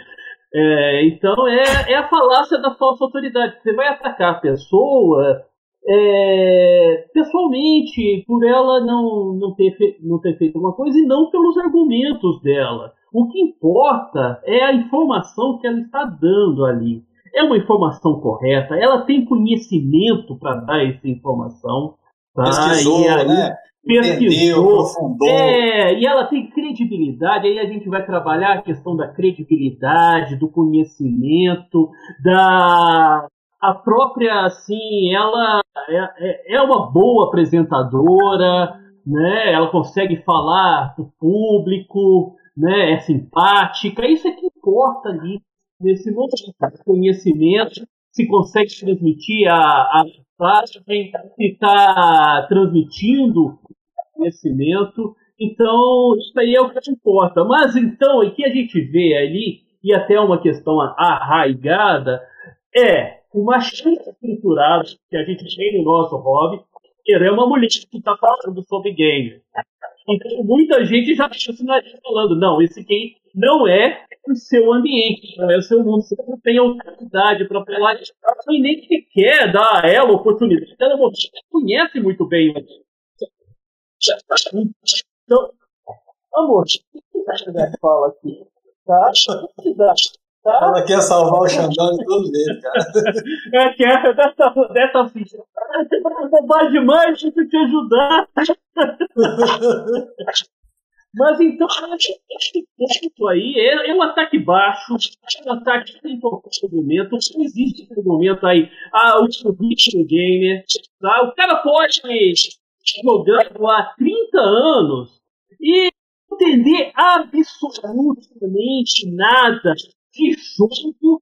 B: É, então é, é a falácia da falsa autoridade. Você vai atacar a pessoa é, pessoalmente, por ela não, não, ter, não ter feito uma coisa e não pelos argumentos dela. O que importa é a informação que ela está dando ali. É uma informação correta, ela tem conhecimento para dar essa informação.
C: Tá? Pesquisou, aí, né?
B: Pesquisou, é, e ela tem credibilidade, aí a gente vai trabalhar a questão da credibilidade, do conhecimento, da, a própria, assim, ela é, é, é uma boa apresentadora, né? Ela consegue falar para o público, né? É simpática. Isso é que importa ali nesse momento. Conhecimento, se consegue transmitir a, a mensagem, se está transmitindo conhecimento. Então, isso aí é o que importa. Mas então, o que a gente vê ali, e até uma questão arraigada, é o machismo estruturado que a gente tem no nosso hobby, é uma mulher que está falando sobre game. Então, muita gente já está falando, não, esse game não é o seu ambiente, não é o seu mundo, você não tem autoridade para falar e nem quer dar a ela oportunidade. Ela conhece muito bem o Então, amor, o que você fala aqui? Tá? O que você?
C: Tá? Ela quer salvar o Xandão de todo jeito, cara. (laughs)
B: É, quer, dessa, dessa ficha. Bobagem demais, deixa eu te ajudar. (laughs) Mas então, esse ponto aí é, é, um ataque baixo, é um ataque sem qualquer argumento. Não existe esse momento aí. Ah, o ritmo gamer. Tá? O cara pode jogando há 30 anos e entender absolutamente nada de jogo,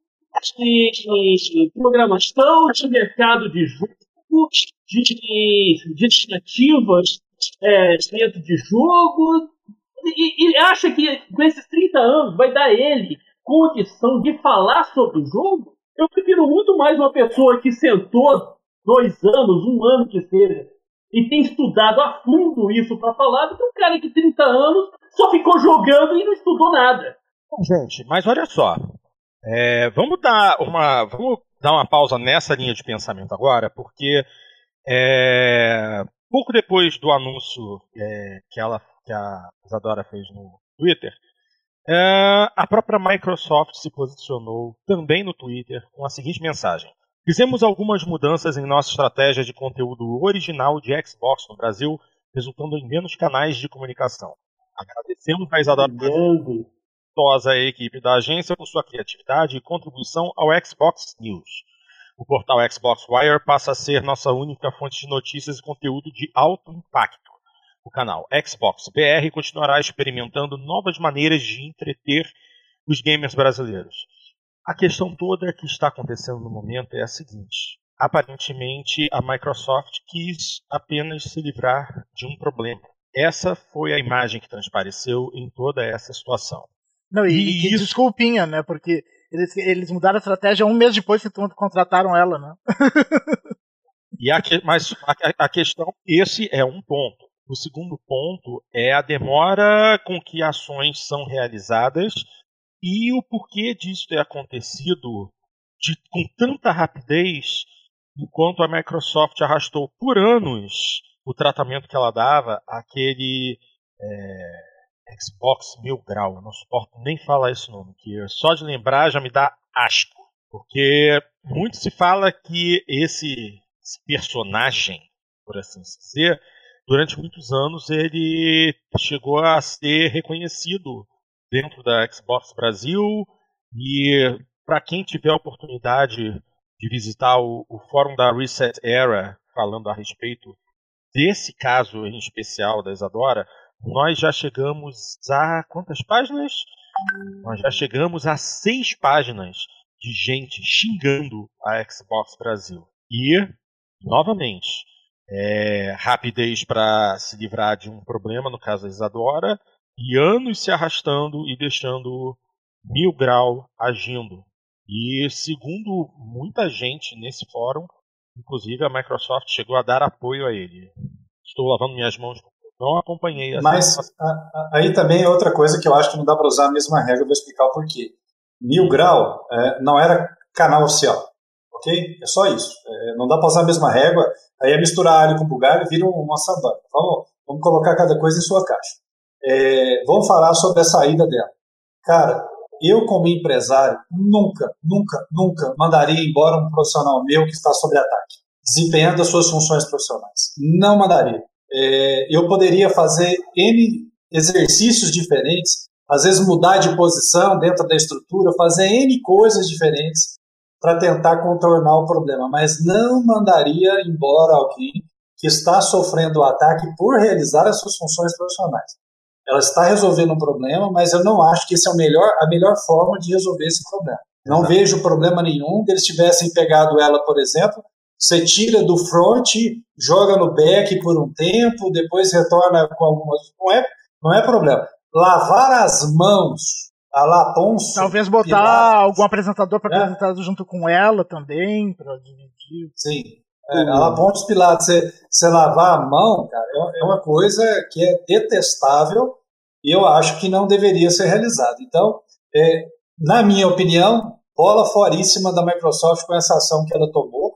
B: de programação, de mercado de jogo, de, de estimativas é, dentro de jogo, e, e, acha que com esses 30 anos vai dar ele condição de falar sobre o jogo? Eu prefiro muito mais uma pessoa que sentou dois anos, um ano que seja, e tem estudado a fundo isso para falar, do que um cara que 30 anos só ficou jogando e não estudou nada.
A: Gente, mas olha só. É, vamos dar uma vamos dar uma pausa nessa linha de pensamento agora, porque é, pouco depois do anúncio é, que ela que a Isadora fez no Twitter, é, a própria Microsoft se posicionou também no Twitter com a seguinte mensagem: Fizemos algumas mudanças em nossa estratégia de conteúdo original de Xbox no Brasil, resultando em menos canais de comunicação. Agradecemos a Isadora exitosa a equipe da agência por sua criatividade e contribuição ao Xbox News. O portal Xbox Wire passa a ser nossa única fonte de notícias e conteúdo de alto impacto. o canal Xbox BR continuará experimentando novas maneiras de entreter os gamers brasileiros. A questão toda que está acontecendo no momento é a seguinte: aparentemente a Microsoft quis apenas se livrar de um problema. Essa foi a imagem que transpareceu em toda essa situação.
D: Não, e, e que isso... desculpinha, né? Porque eles, eles mudaram a estratégia um mês depois que contrataram ela, né? (laughs)
A: e a que, mas a, a questão, esse é um ponto. O segundo ponto é a demora com que ações são realizadas e o porquê disso ter acontecido de, com tanta rapidez, enquanto a Microsoft arrastou por anos o tratamento que ela dava àquele é, Xbox Mil Grau. Eu não suporto nem falar esse nome, que só de lembrar já me dá asco. Porque muito se fala que esse, esse personagem, por assim dizer, durante muitos anos ele chegou a ser reconhecido dentro da Xbox Brasil e para quem tiver a oportunidade de visitar o, o, fórum da Reset Era falando a respeito desse caso em especial da Isadora, nós já chegamos a quantas páginas? Nós já chegamos a seis páginas de gente xingando a Xbox Brasil. E, novamente, é, rapidez para se livrar de um problema, no caso da Isadora, e anos se arrastando e deixando Mil Grau agindo. E segundo muita gente nesse fórum, inclusive a Microsoft chegou a dar apoio a ele. Estou lavando minhas mãos, não acompanhei.
C: Essa Mas a, a, aí também é outra coisa que eu acho que não dá para usar a mesma regra, vou explicar o porquê. Mil Grau é, não era canal oficial ok? É só isso. É, não dá para usar a mesma régua, aí é misturar alho com bugalho e vira uma sambana. Vamos, vamos colocar cada coisa em sua caixa. É, vamos falar sobre a saída dela. Cara, eu como empresário nunca, nunca, nunca mandaria embora um profissional meu que está sob ataque, desempenhando as suas funções profissionais. Não mandaria. É, eu poderia fazer N exercícios diferentes, às vezes mudar de posição dentro da estrutura, fazer N coisas diferentes para tentar contornar o problema, mas não mandaria embora alguém que está sofrendo o ataque por realizar as suas funções profissionais. Ela está resolvendo um problema, mas eu não acho que esse é o melhor, a melhor forma de resolver esse problema. Não vejo problema nenhum que eles tivessem pegado ela, por exemplo, você tira do front, joga no back por um tempo, depois retorna com algumas. Não é, não é problema. Lavar as mãos a lá Ponço.
D: Talvez botar algum apresentador para é. apresentar junto com ela também, para dividir.
C: Sim. É, a lá Ponço Pilatos, você, você lavar a mão, cara, é, é uma coisa que é detestável e eu acho que não deveria ser realizado. Então, é, na minha opinião, bola foríssima da Microsoft com essa ação que ela tomou,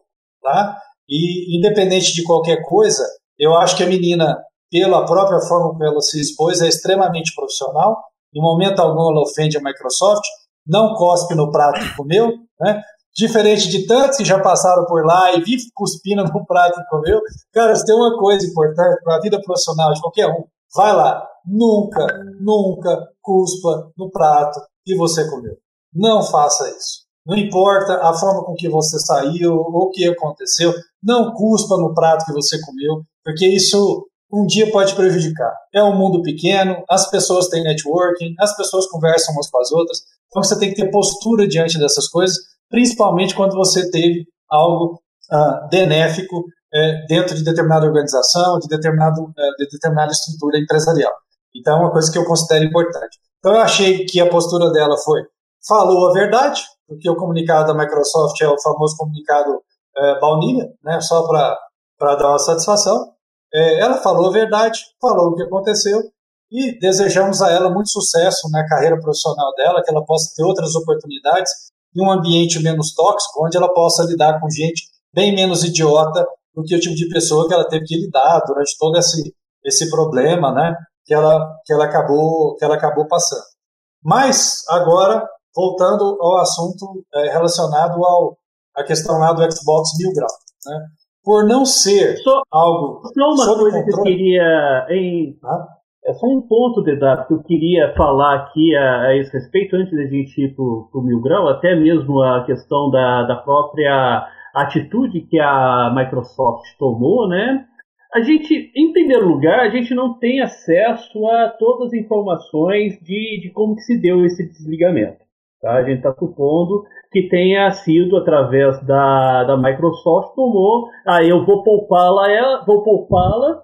C: tá? E independente de qualquer coisa, eu acho que a menina, pela própria forma como ela se expôs, é extremamente profissional em momento algum ela ofende a Microsoft, não cospe no prato que comeu, né? Diferente de tantos que já passaram por lá e vive cuspindo no prato que comeu. Cara, se tem uma coisa importante para a vida profissional de qualquer um, vai lá, nunca, nunca cuspa no prato que você comeu. Não faça isso. Não importa a forma com que você saiu ou o que aconteceu, não cuspa no prato que você comeu, porque isso um dia pode prejudicar. É um mundo pequeno, as pessoas têm networking, as pessoas conversam umas com as outras, então você tem que ter postura diante dessas coisas, principalmente quando você teve algo uh, benéfico uh, dentro de determinada organização, de, determinado, uh, de determinada estrutura empresarial. Então é uma coisa que eu considero importante. Então eu achei que a postura dela foi, falou a verdade, porque o comunicado da Microsoft é o famoso comunicado uh, baunilha, né, só para dar uma satisfação, é, ela falou a verdade, falou o que aconteceu e desejamos a ela muito sucesso na carreira profissional dela, que ela possa ter outras oportunidades em um ambiente menos tóxico, onde ela possa lidar com gente bem menos idiota do que o tipo de pessoa que ela teve que lidar durante todo esse, esse problema, né, que ela, que ela acabou que ela acabou passando. Mas agora voltando ao assunto é, relacionado ao a questão lá do Xbox Mil Grau, né? por não ser só, algo.
B: Só uma coisa controle. que eu queria. Em, ah? É só um ponto, Dedato, que eu queria falar aqui a, a esse respeito, antes da gente ir para o Mil Grau, até mesmo a questão da, da própria atitude que a Microsoft tomou, né? a gente, em primeiro lugar, a gente não tem acesso a todas as informações de, de como que se deu esse desligamento. Tá? A gente está supondo que tenha sido através da, da Microsoft, tomou, aí ah, eu vou poupá-la, vou poupá-la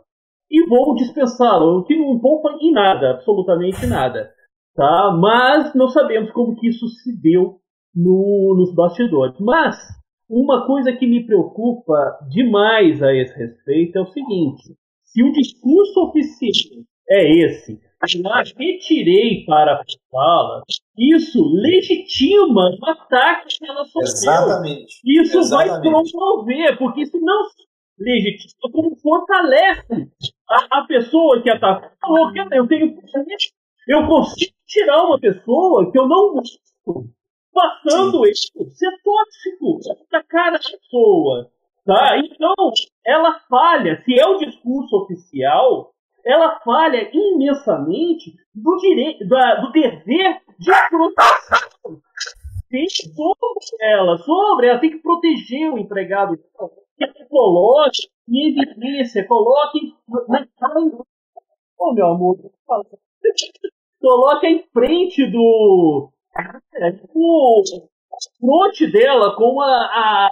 B: e vou dispensá-la, o que não poupa em nada, absolutamente nada. Tá? Mas não sabemos como que isso se deu no, nos bastidores. Mas uma coisa que me preocupa demais a esse respeito é o seguinte: se o discurso oficial é esse, mas retirei para a fala, isso legitima o ataque que ela sofreu.
C: Exatamente.
B: Isso
C: Exatamente.
B: vai promover, porque se não legitima, como fortalece a, a pessoa que ataca. Eu tenho eu consigo tirar uma pessoa que eu não gosto passando Sim. isso, ser tóxico, atacar a pessoa. Tá? Então, ela falha, se é o discurso oficial, ela falha imensamente do, direito, do dever de proteção. Tem sobre ela, sobre ela, tem que proteger o empregado. Que coloque em evidência, coloque na Oh, meu amor, coloque em frente do, é, o fronte dela com a, a,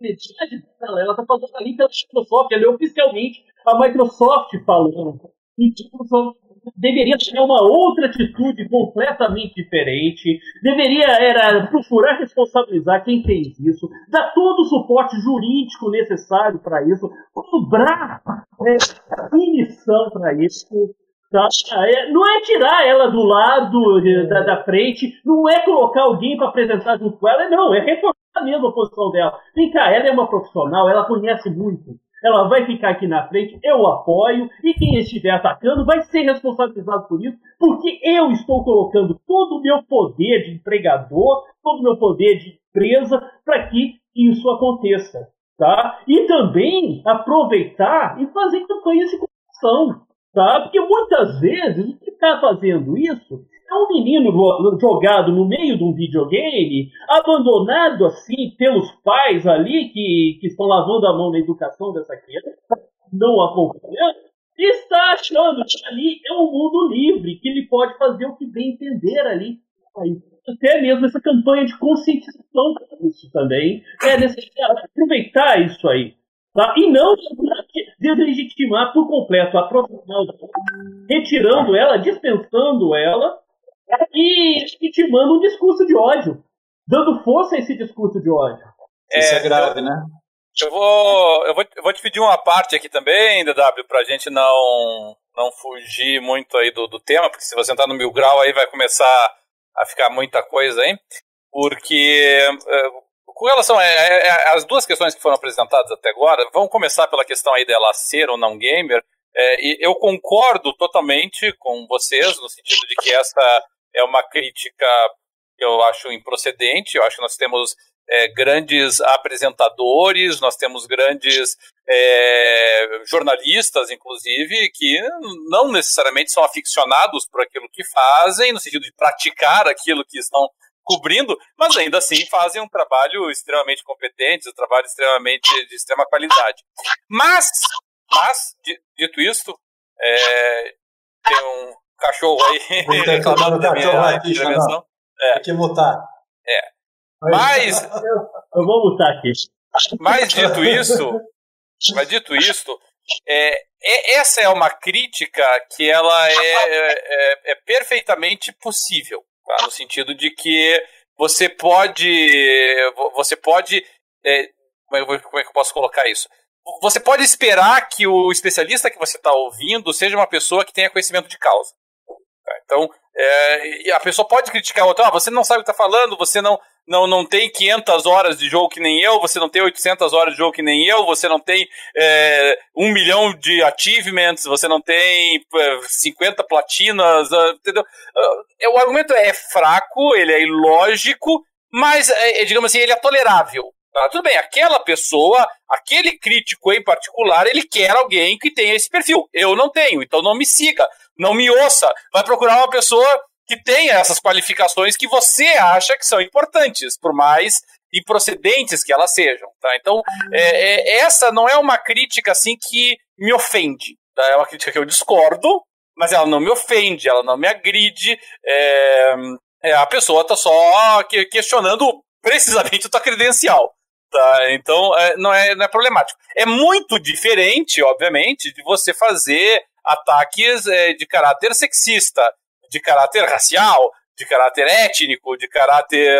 B: dela, ela está falando ali pela Microsoft, ela é oficialmente a Microsoft falando. Então, deveria ter uma outra atitude completamente diferente, deveria era procurar responsabilizar quem fez isso, dar todo o suporte jurídico necessário para isso, cobrar é, punição para isso, Tá? É, não é tirar ela do lado de, da, da, frente, não é colocar alguém para apresentar junto com ela, não, é reforçar a posição dela. Vem cá, ela é uma profissional, ela conhece muito. Ela vai ficar aqui na frente, eu apoio, e quem estiver atacando vai ser responsabilizado por isso, porque eu estou colocando todo o meu poder de empregador, todo o meu poder de empresa, para que isso aconteça. Tá? E também aproveitar e fazer campanhas de corrupção. Tá? Porque muitas vezes o que está fazendo isso é um menino jogado no meio de um videogame, abandonado assim pelos pais ali que, que estão lavando a mão na educação dessa criança, não acompanhando, e está achando que ali é um mundo livre, que ele pode fazer o que bem entender ali. Até mesmo essa campanha de conscientização isso também é necessário aproveitar isso aí. Tá? E não deslegitimar por completo a profissional, retirando ela, dispensando ela e legitimando um discurso de ódio, dando força a esse discurso de ódio.
C: Isso é, é grave,
E: eu,
C: né?
E: Eu vou, eu, vou, eu vou dividir uma parte aqui também, DW, para a gente não, não fugir muito aí do, do tema, porque se você entrar no mil grau aí vai começar a ficar muita coisa aí, porque eh, com relação as duas questões que foram apresentadas até agora, vamos começar pela questão aí dela ser ou não gamer. É, e eu concordo totalmente com vocês no sentido de que essa é uma crítica que eu acho improcedente. Eu acho que nós temos é, grandes apresentadores, nós temos grandes é, jornalistas, inclusive, que não necessariamente são aficionados por aquilo que fazem, no sentido de praticar aquilo que estão cobrindo, mas ainda assim fazem um trabalho extremamente competente, um trabalho extremamente de extrema qualidade. Mas, mas dito isto, é, tem um cachorro aí
C: reclamando (laughs) da minha intervenção. É. Tem que mutar.
E: É. Mas. (laughs)
B: Eu vou mutar aqui.
E: Mas dito isso, mas dito isto, é, é, essa é uma crítica que ela é, é, é perfeitamente possível. Tá? No sentido de que você pode. Você pode. É, como, é, como é que eu posso colocar isso? Você pode esperar que o especialista que você está ouvindo seja uma pessoa que tenha conhecimento de causa. Tá? Então, é, a pessoa pode criticar o outro, ah, você não sabe o que está falando, você não, não, não tem 500 horas de jogo que nem eu, você não tem 800 horas de jogo que nem eu, você não tem é, um milhão de achievements, você não tem 50 é, platinas, ah, entendeu? Ah, o argumento é fraco, ele é ilógico, mas, é, é, digamos assim, ele é tolerável. Tá, tudo bem, aquela pessoa, aquele crítico em particular, ele quer alguém que tenha esse perfil. Eu não tenho, então não me siga não me ouça. Vai procurar uma pessoa que tenha essas qualificações que você acha que são importantes, por mais improcedentes que elas sejam. Tá? Então, é, é, essa não é uma crítica assim que me ofende. Tá? É uma crítica que eu discordo, mas ela não me ofende, ela não me agride. É, é, a pessoa está só questionando precisamente a tua credencial. Tá? Então, é, não, é, não é problemático. É muito diferente, obviamente, de você fazer ataques é, de caráter sexista, de caráter racial, de caráter étnico, de caráter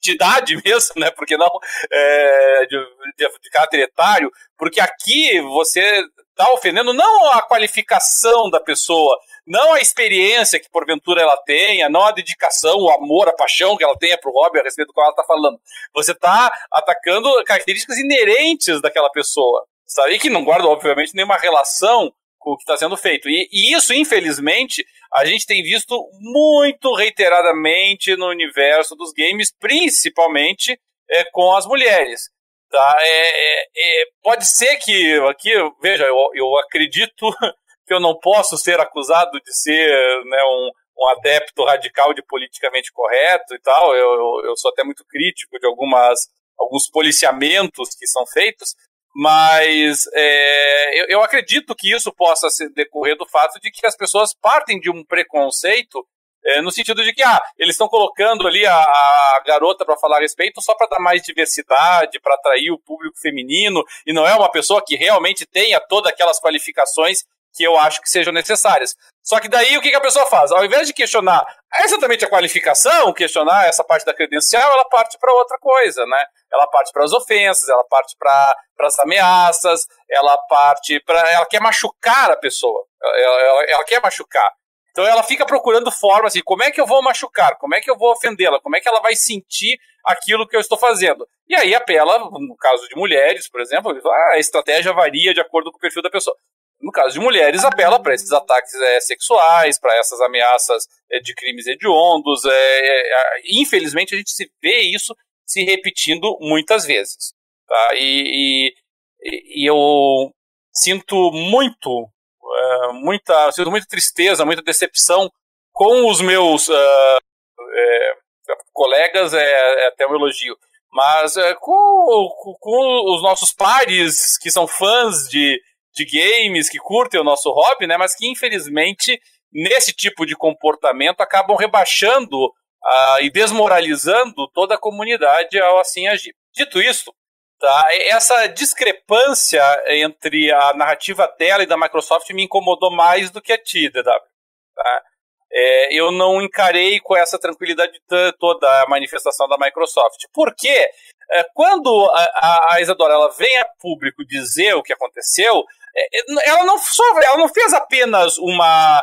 E: de idade mesmo, né? Porque não é, de, de, de, caráter etário, porque aqui você está ofendendo não a qualificação da pessoa, não a experiência que porventura ela tenha, não a dedicação, o amor, a paixão que ela tenha para o hobby a respeito do qual ela está falando. Você está atacando características inerentes daquela pessoa, sabe? E que não guarda, obviamente, nenhuma relação com o que está sendo feito. E, e, isso, infelizmente, a gente tem visto muito reiteradamente no universo dos games, principalmente é, com as mulheres. Tá? É, é, é pode ser que aqui, veja, eu, eu acredito (laughs) que eu não posso ser acusado de ser né, um, um adepto radical de politicamente correto e tal. Eu, eu, eu, sou até muito crítico de algumas alguns policiamentos que são feitos, mas é, eu, eu, acredito que isso possa decorrer do fato de que as pessoas partem de um preconceito é, no sentido de que ah, eles estão colocando ali a, a garota para falar a respeito só para dar mais diversidade, para atrair o público feminino, e não é uma pessoa que realmente tenha todas aquelas qualificações que eu acho que sejam necessárias. Só que daí o que, que a pessoa faz? Ao invés de questionar exatamente a qualificação, questionar essa parte da credencial, ela parte para outra coisa, né? Ela parte para as ofensas, ela parte para as ameaças, ela parte para. Ela quer machucar a pessoa. Ela, ela, ela, quer machucar. Então ela fica procurando formas assim, como é que eu vou machucar? Como é que eu vou ofendê-la? Como é que ela vai sentir aquilo que eu estou fazendo? E aí apela, no caso de mulheres, por exemplo, a estratégia varia de acordo com o perfil da pessoa no caso de mulheres, apela para esses ataques é, sexuais, para essas ameaças é, de crimes hediondos. É, é, é, infelizmente, a gente se vê isso se repetindo muitas vezes. Tá? E, e, e eu sinto muito, é, muita, sinto muita tristeza, muita decepção com os meus uh, colegas, é, até um elogio, mas com, com os nossos pares que são fãs de de games, que curtem o nosso hobby, né, mas que infelizmente nesse tipo de comportamento acabam rebaixando uh, e desmoralizando toda a comunidade ao assim agir. Dito isso, tá, essa discrepância entre a narrativa dela e da Microsoft me incomodou mais do que a ti, DW. Tá? É, eu não encarei com essa tranquilidade toda a manifestação da Microsoft. Porque é, quando a, a, Isadora ela vem a público dizer o que aconteceu, é, é, ela não, só, ela não fez apenas uma.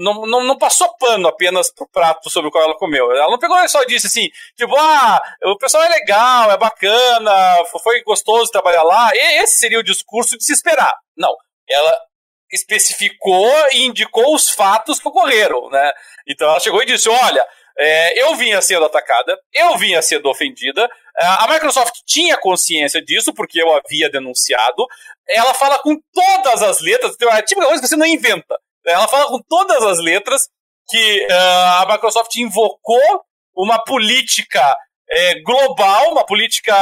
E: Não, não, não passou pano apenas pro prato sobre o qual ela comeu. Ela não pegou e só disse assim, tipo, ah, o pessoal é legal, é bacana, foi gostoso trabalhar lá. E esse seria o discurso de se esperar. Não. Ela especificou e indicou os fatos que ocorreram, né? Então ela chegou e disse: olha, é, eu vinha sendo atacada, eu vinha sendo ofendida, é, a Microsoft tinha consciência disso, porque eu havia denunciado. Ela fala com todas as letras, é a típica coisa que você não inventa. Ela fala com todas as letras que uh, a Microsoft invocou uma política é, global, uma política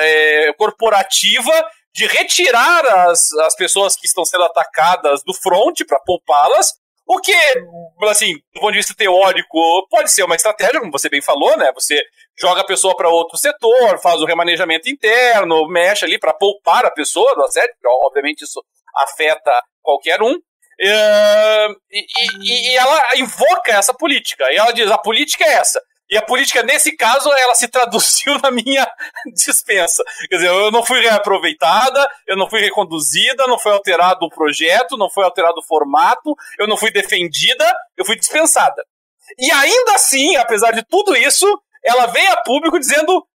E: é, corporativa de retirar as, as pessoas que estão sendo atacadas do front para poupá-las o que, assim, do ponto de vista teórico, pode ser uma estratégia, como você bem falou, né? Você joga a pessoa para outro setor, faz o remanejamento interno, mexe ali para poupar a pessoa do assédio, obviamente isso afeta qualquer um. E, e, e, ela invoca essa política. E ela diz: a política é essa. E a política, nesse caso, ela se traduziu (laughs) na minha dispensa. Quer dizer, eu não fui reaproveitada, eu não fui reconduzida, não foi alterado o projeto, não foi alterado o formato, eu não fui defendida, eu fui dispensada. E ainda assim, apesar de tudo isso, ela vem a público dizendo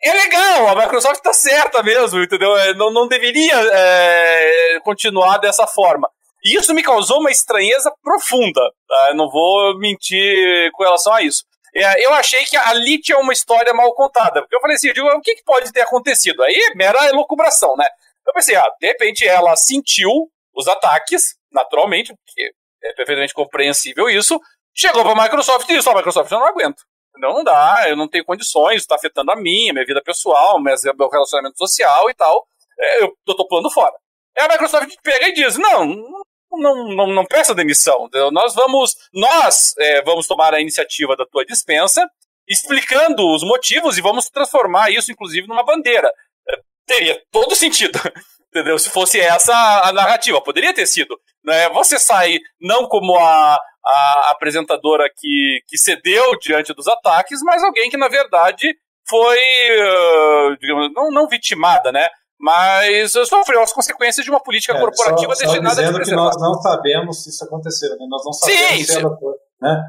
E: é legal, a Microsoft está certa mesmo, entendeu? É, não, não deveria é, continuar dessa forma. E isso me causou uma estranheza profunda. Tá? Não vou mentir com relação a isso. É, eu achei que ali tinha uma história mal contada. Porque eu falei assim, eu digo, o que, que pode ter acontecido? Aí é mera elucubração, né? Eu pensei, ah, de repente ela sentiu os ataques, naturalmente, porque é perfeitamente compreensível isso, chegou para a Microsoft e disse, a Microsoft, eu não aguento. Não, não dá, eu não tenho condições, está afetando a minha, minha vida pessoal, meu relacionamento social e tal. É, eu, eu tô pulando fora. E a Microsoft pega e diz: não, não, não, não peça demissão. Nós vamos, nós é, vamos tomar a iniciativa da tua dispensa, explicando os motivos e vamos transformar isso, inclusive, numa bandeira. É, teria todo sentido. (laughs) Entendeu? Se fosse essa a narrativa, poderia ter sido. Né? Você sai não como a, a apresentadora que, que cedeu diante dos ataques, mas alguém que, na verdade, foi, uh, digamos, não, não vitimada, né? Mas sofreu as consequências de uma política é, corporativa
C: só, destinada só dizendo a que nós não sabemos se isso aconteceu, né? nós não sabemos sim, se sim. ela foi, né?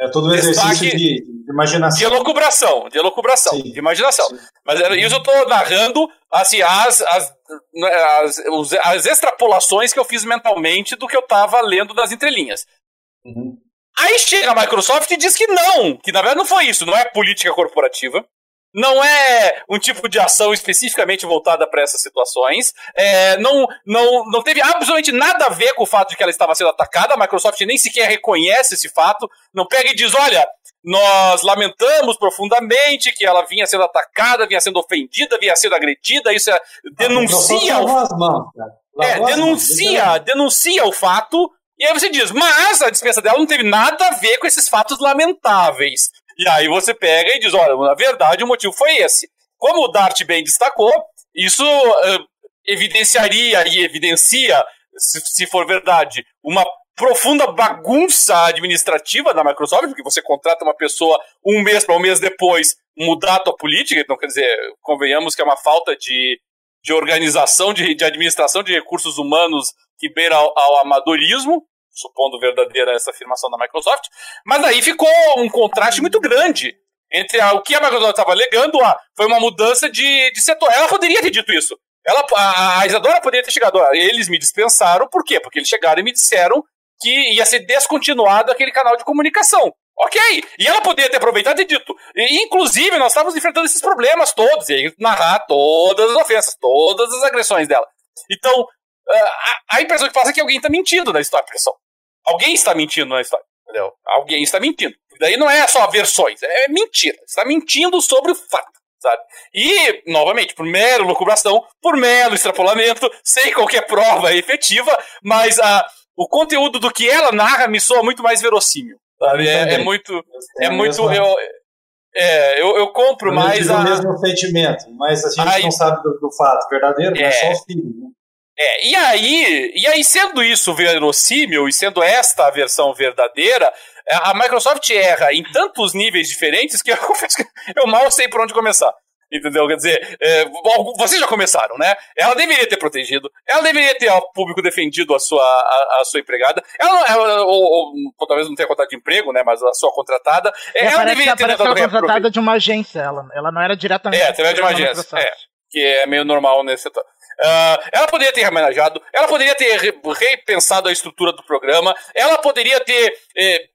C: É todo um exercício de, de, imaginação.
E: De elucubração, de elucubração, sim, de imaginação. Sim. Mas isso eu estou narrando assim, as, as, as, as, extrapolações que eu fiz mentalmente do que eu estava lendo das entrelinhas. Uhum. Aí chega a Microsoft e diz que não, que na verdade não foi isso, não é política corporativa não é um tipo de ação especificamente voltada para essas situações. É, não, não, não teve absolutamente nada a ver com o fato de que ela estava sendo atacada. A Microsoft nem sequer reconhece esse fato. Não pega e diz: olha, nós lamentamos profundamente que ela vinha sendo atacada, vinha sendo ofendida, vinha sendo agredida. Isso é, denuncia. O, é, denuncia, denuncia o fato. E aí você diz, mas a dispensa dela não teve nada a ver com esses fatos lamentáveis. E aí você pega e diz: olha, na verdade o motivo foi esse. Como o Dart bem destacou, isso uh, evidenciaria e evidencia, se, se for verdade, uma profunda bagunça administrativa da Microsoft, porque você contrata uma pessoa um mês para um mês depois mudar a tua política, então quer dizer, convenhamos que é uma falta de, de organização, de, de administração de recursos humanos que beira ao, ao amadorismo, supondo verdadeira essa afirmação da Microsoft, mas aí ficou um contraste muito grande entre a, o que a Microsoft estava alegando, a, foi uma mudança de, de setor. Ela poderia ter dito isso. Ela, a, a Isadora poderia ter chegado. Eles me dispensaram, por quê? Porque eles chegaram e me disseram que ia ser descontinuado aquele canal de comunicação. Ok, e ela poderia ter aproveitado e dito. E, inclusive, nós estávamos enfrentando esses problemas todos, e narrar todas as ofensas, todas as agressões dela. Então, a, a impressão que passa é que alguém está mentindo na história, pessoal. Alguém está mentindo na história, entendeu? Alguém está mentindo. Daí não é só versões, é mentira. Está mentindo sobre o fato, sabe? E, novamente, por mero lucubração, por mero extrapolamento, sem qualquer prova efetiva, mas a, o conteúdo do que ela narra me soa muito mais verossímil. Sabe? É, é muito. É muito. Eu, é, eu, eu compro eu mais.
C: a... o mesmo sentimento, mas a gente não sabe do, do fato verdadeiro, é, é só os filhos, né?
E: É, e aí, e aí, sendo isso verossímil e sendo esta a versão verdadeira, é, a Microsoft erra em tantos níveis diferentes que (laughs) eu, eu mal sei por onde começar. Entendeu? Quer dizer, é, vocês já começaram, né? Ela deveria ter protegido, ela deveria ter ao público defendido a sua, a, a sua empregada, ela, ela ou, ou, talvez não tenha contrato de emprego, né? Mas a sua contratada.
D: É, ela deveria ter tentado contratada de uma agência, ela, ela não era diretamente.
E: É, através de uma agência. É, que é meio normal nesse setor. Uh, ela poderia ter remanejado, ela poderia ter repensado a estrutura do programa, ela poderia ter. Eh,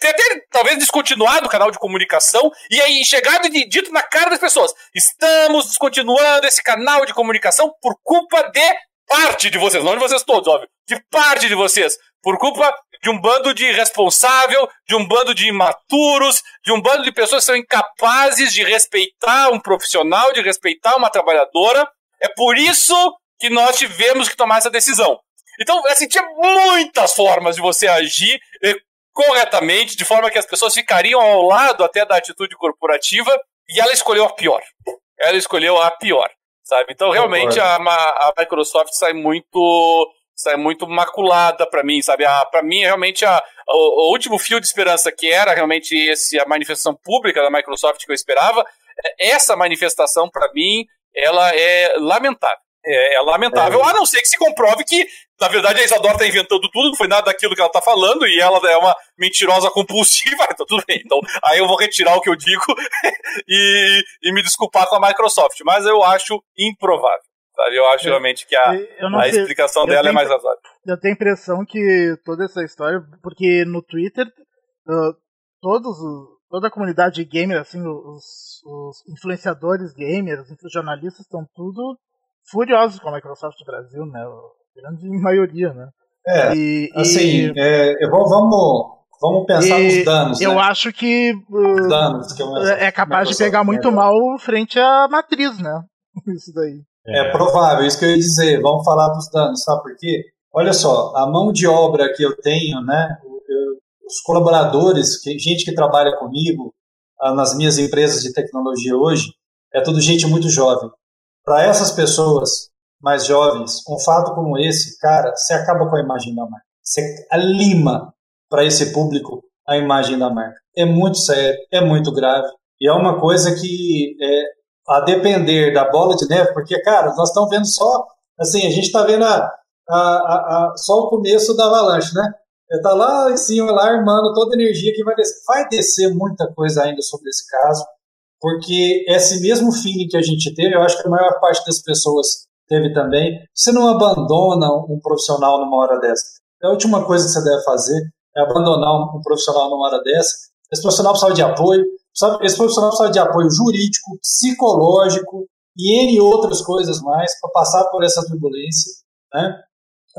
E: ter, ter, talvez descontinuado o canal de comunicação e aí chegado e dito na cara das pessoas: estamos descontinuando esse canal de comunicação por culpa de parte de vocês, não de vocês todos, óbvio, de parte de vocês, por culpa de um bando de irresponsável, de um bando de imaturos, de um bando de pessoas que são incapazes de respeitar um profissional, de respeitar uma trabalhadora. É por isso que nós tivemos que tomar essa decisão. Então, assim, tinha muitas formas de você agir eh, corretamente, de forma que as pessoas ficariam ao lado até da atitude corporativa, e ela escolheu a pior. Ela escolheu a pior, sabe? Então, realmente, a, a Microsoft sai muito sai muito maculada para mim, sabe? Para mim, realmente, a, o, o, último fio de esperança que era realmente esse, a manifestação pública da Microsoft que eu esperava, é, essa manifestação, para mim, ela é lamentável. É, é lamentável, é. a não ser que se comprove que, na verdade, a Isadora está inventando tudo, não foi nada daquilo que ela está falando, e ela é uma mentirosa compulsiva, então (laughs) tudo bem. Então, aí eu vou retirar o que eu digo (laughs) e, e me desculpar com a Microsoft, mas eu acho improvável. Sabe? Eu acho realmente que a, a explicação dela é tenho, é mais razoável.
D: Eu tenho a impressão que toda essa história, porque no Twitter, uh, todos toda a comunidade gamer, assim, os, os influenciadores gamers, os jornalistas estão tudo furiosos com a Microsoft Brasil, né? A grande maioria, né?
C: É, e, assim, e... É, vamos, vamos pensar nos danos.
D: Eu
C: né?
D: acho que, uh, danos que é capaz de pegar muito mal frente à matriz, né? (laughs) Isso daí.
C: É. é provável, isso que eu ia dizer. Vamos falar dos danos, sabe por quê? Olha só, a mão de obra que eu tenho, né? os colaboradores, gente que trabalha comigo nas minhas empresas de tecnologia hoje, é tudo gente muito jovem. Para essas pessoas mais jovens, um fato como esse, cara, você acaba com a imagem da marca. Você lima para esse público a imagem da marca. É muito sério, é muito grave. E é uma coisa que, é, a depender da bola de neve, porque, cara, nós estamos vendo só, assim, a gente está vendo a, a, a, só o começo da avalanche, né? Está lá em cima, lá armando toda a energia que vai descer. Vai descer muita coisa ainda sobre esse caso, porque esse mesmo feeling que a gente teve, eu acho que a maior parte das pessoas teve também. Você não abandona um profissional numa hora dessa. A última coisa que você deve fazer é abandonar um profissional numa hora dessa. Esse profissional precisa de apoio, esse profissional precisa de apoio jurídico, psicológico e N outras coisas mais para passar por essa turbulência. Né?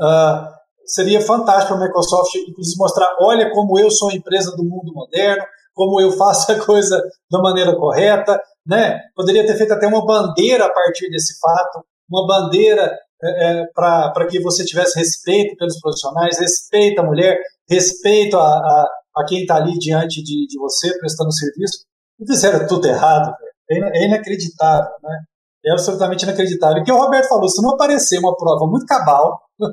C: Uh, seria fantástico a Microsoft, inclusive, mostrar: olha como eu sou a empresa do mundo moderno, como eu faço a coisa da maneira correta. Né? Poderia ter feito até uma bandeira a partir desse fato, uma bandeira é, é para que você tivesse respeito pelos profissionais, respeito à mulher, respeito a, a, a quem está ali diante de, de você prestando serviço. E fizeram tudo errado, é, é inacreditável, né? É absolutamente inacreditável. E que o Roberto falou, se não aparecer uma prova muito cabal, (laughs)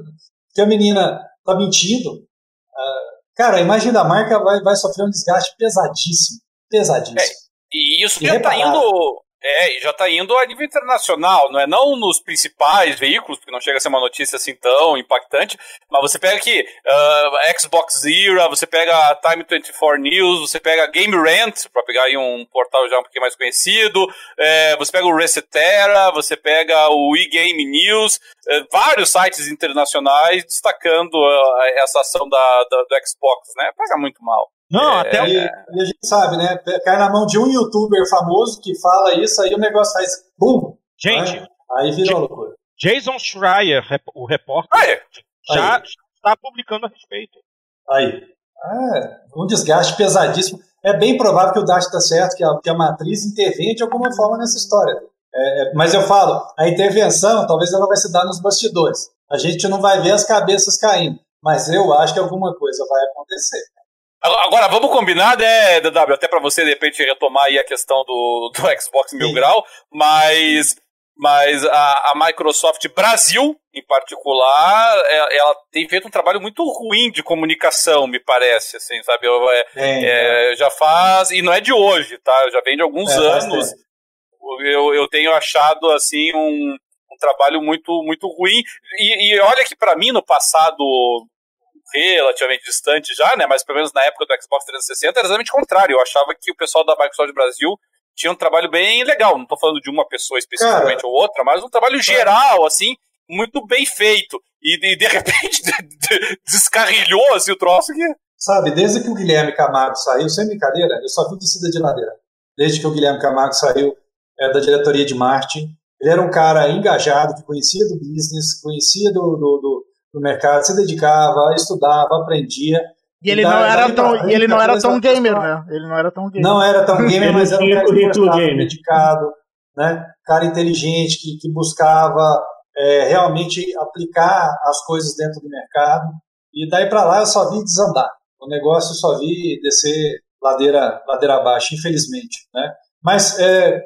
C: que a menina está mentindo, uh, cara, a imagem da marca vai, vai sofrer um desgaste pesadíssimo. Pesadíssimo. É,
E: e isso já está indo é, e já está indo a nível internacional, não é não nos principais veículos, porque não chega a ser uma notícia assim tão impactante, mas você pega aqui uh, Xbox Zero, você pega a Time 24 News, você pega Game Rant, para pegar aí um portal já um pouquinho mais conhecido, é, você pega o Resetera, você pega o eGame News, é, vários sites internacionais destacando uh, essa ação da, da, do Xbox, né? Pega muito mal.
C: Não, é, até e, e, a gente sabe, né? Cai na mão de um youtuber famoso que fala isso, aí o negócio faz bum!
A: Gente,
C: né? aí vira loucura.
A: Jason Schreier, o repórter, ah, é. já está publicando a respeito.
C: Aí. É, um desgaste pesadíssimo. É bem provável que o Dash está certo, que a, que a matriz intervenha de alguma forma nessa história. É, é, mas eu falo, a intervenção talvez ela vai se dar nos bastidores. A gente não vai ver as cabeças caindo, mas eu acho que alguma coisa vai acontecer.
E: Agora, vamos combinar, né, DW, até para você, de repente, retomar aí a questão do, do (laughs) Xbox Mil Grau, mas, mas a, a, Microsoft Brasil, em particular, é, ela tem feito um trabalho muito ruim de comunicação, me parece, assim, sabe? É, é, é, já faz, e não é de hoje, tá? Já vem de alguns é, anos. Eu, eu tenho achado, assim, um, um trabalho muito, muito ruim. E, e olha que, para mim, no passado relativamente distante já, né? Mas pelo menos na época do Xbox 360 era exatamente o contrário. Eu achava que o pessoal da Microsoft Brasil tinha um trabalho bem legal. Não estou falando de uma pessoa especificamente Cara, ou outra, mas um trabalho geral, assim, muito bem feito. E, e de repente (laughs) descarrilhou assim, o troço que.
C: Sabe, desde que o Guilherme Camargo saiu, sem brincadeira, eu só vi descida de ladeira. Desde que o Guilherme Camargo saiu é, da diretoria de marketing, ele era um cara engajado, que conhecia do business, conhecia do, do, do no mercado, se dedicava, estudava, aprendia.
D: E ele, não, era tão, ele não era tão gamer, né? Ele não era tão gamer.
C: Não era tão (laughs) gamer, mas era um cara que gostava, dedicado, né? Cara inteligente, que, que buscava é, realmente aplicar as coisas dentro do mercado. E daí para lá eu só vi desandar. O negócio eu só vi descer ladeira, ladeira abaixo, infelizmente, né? Mas é,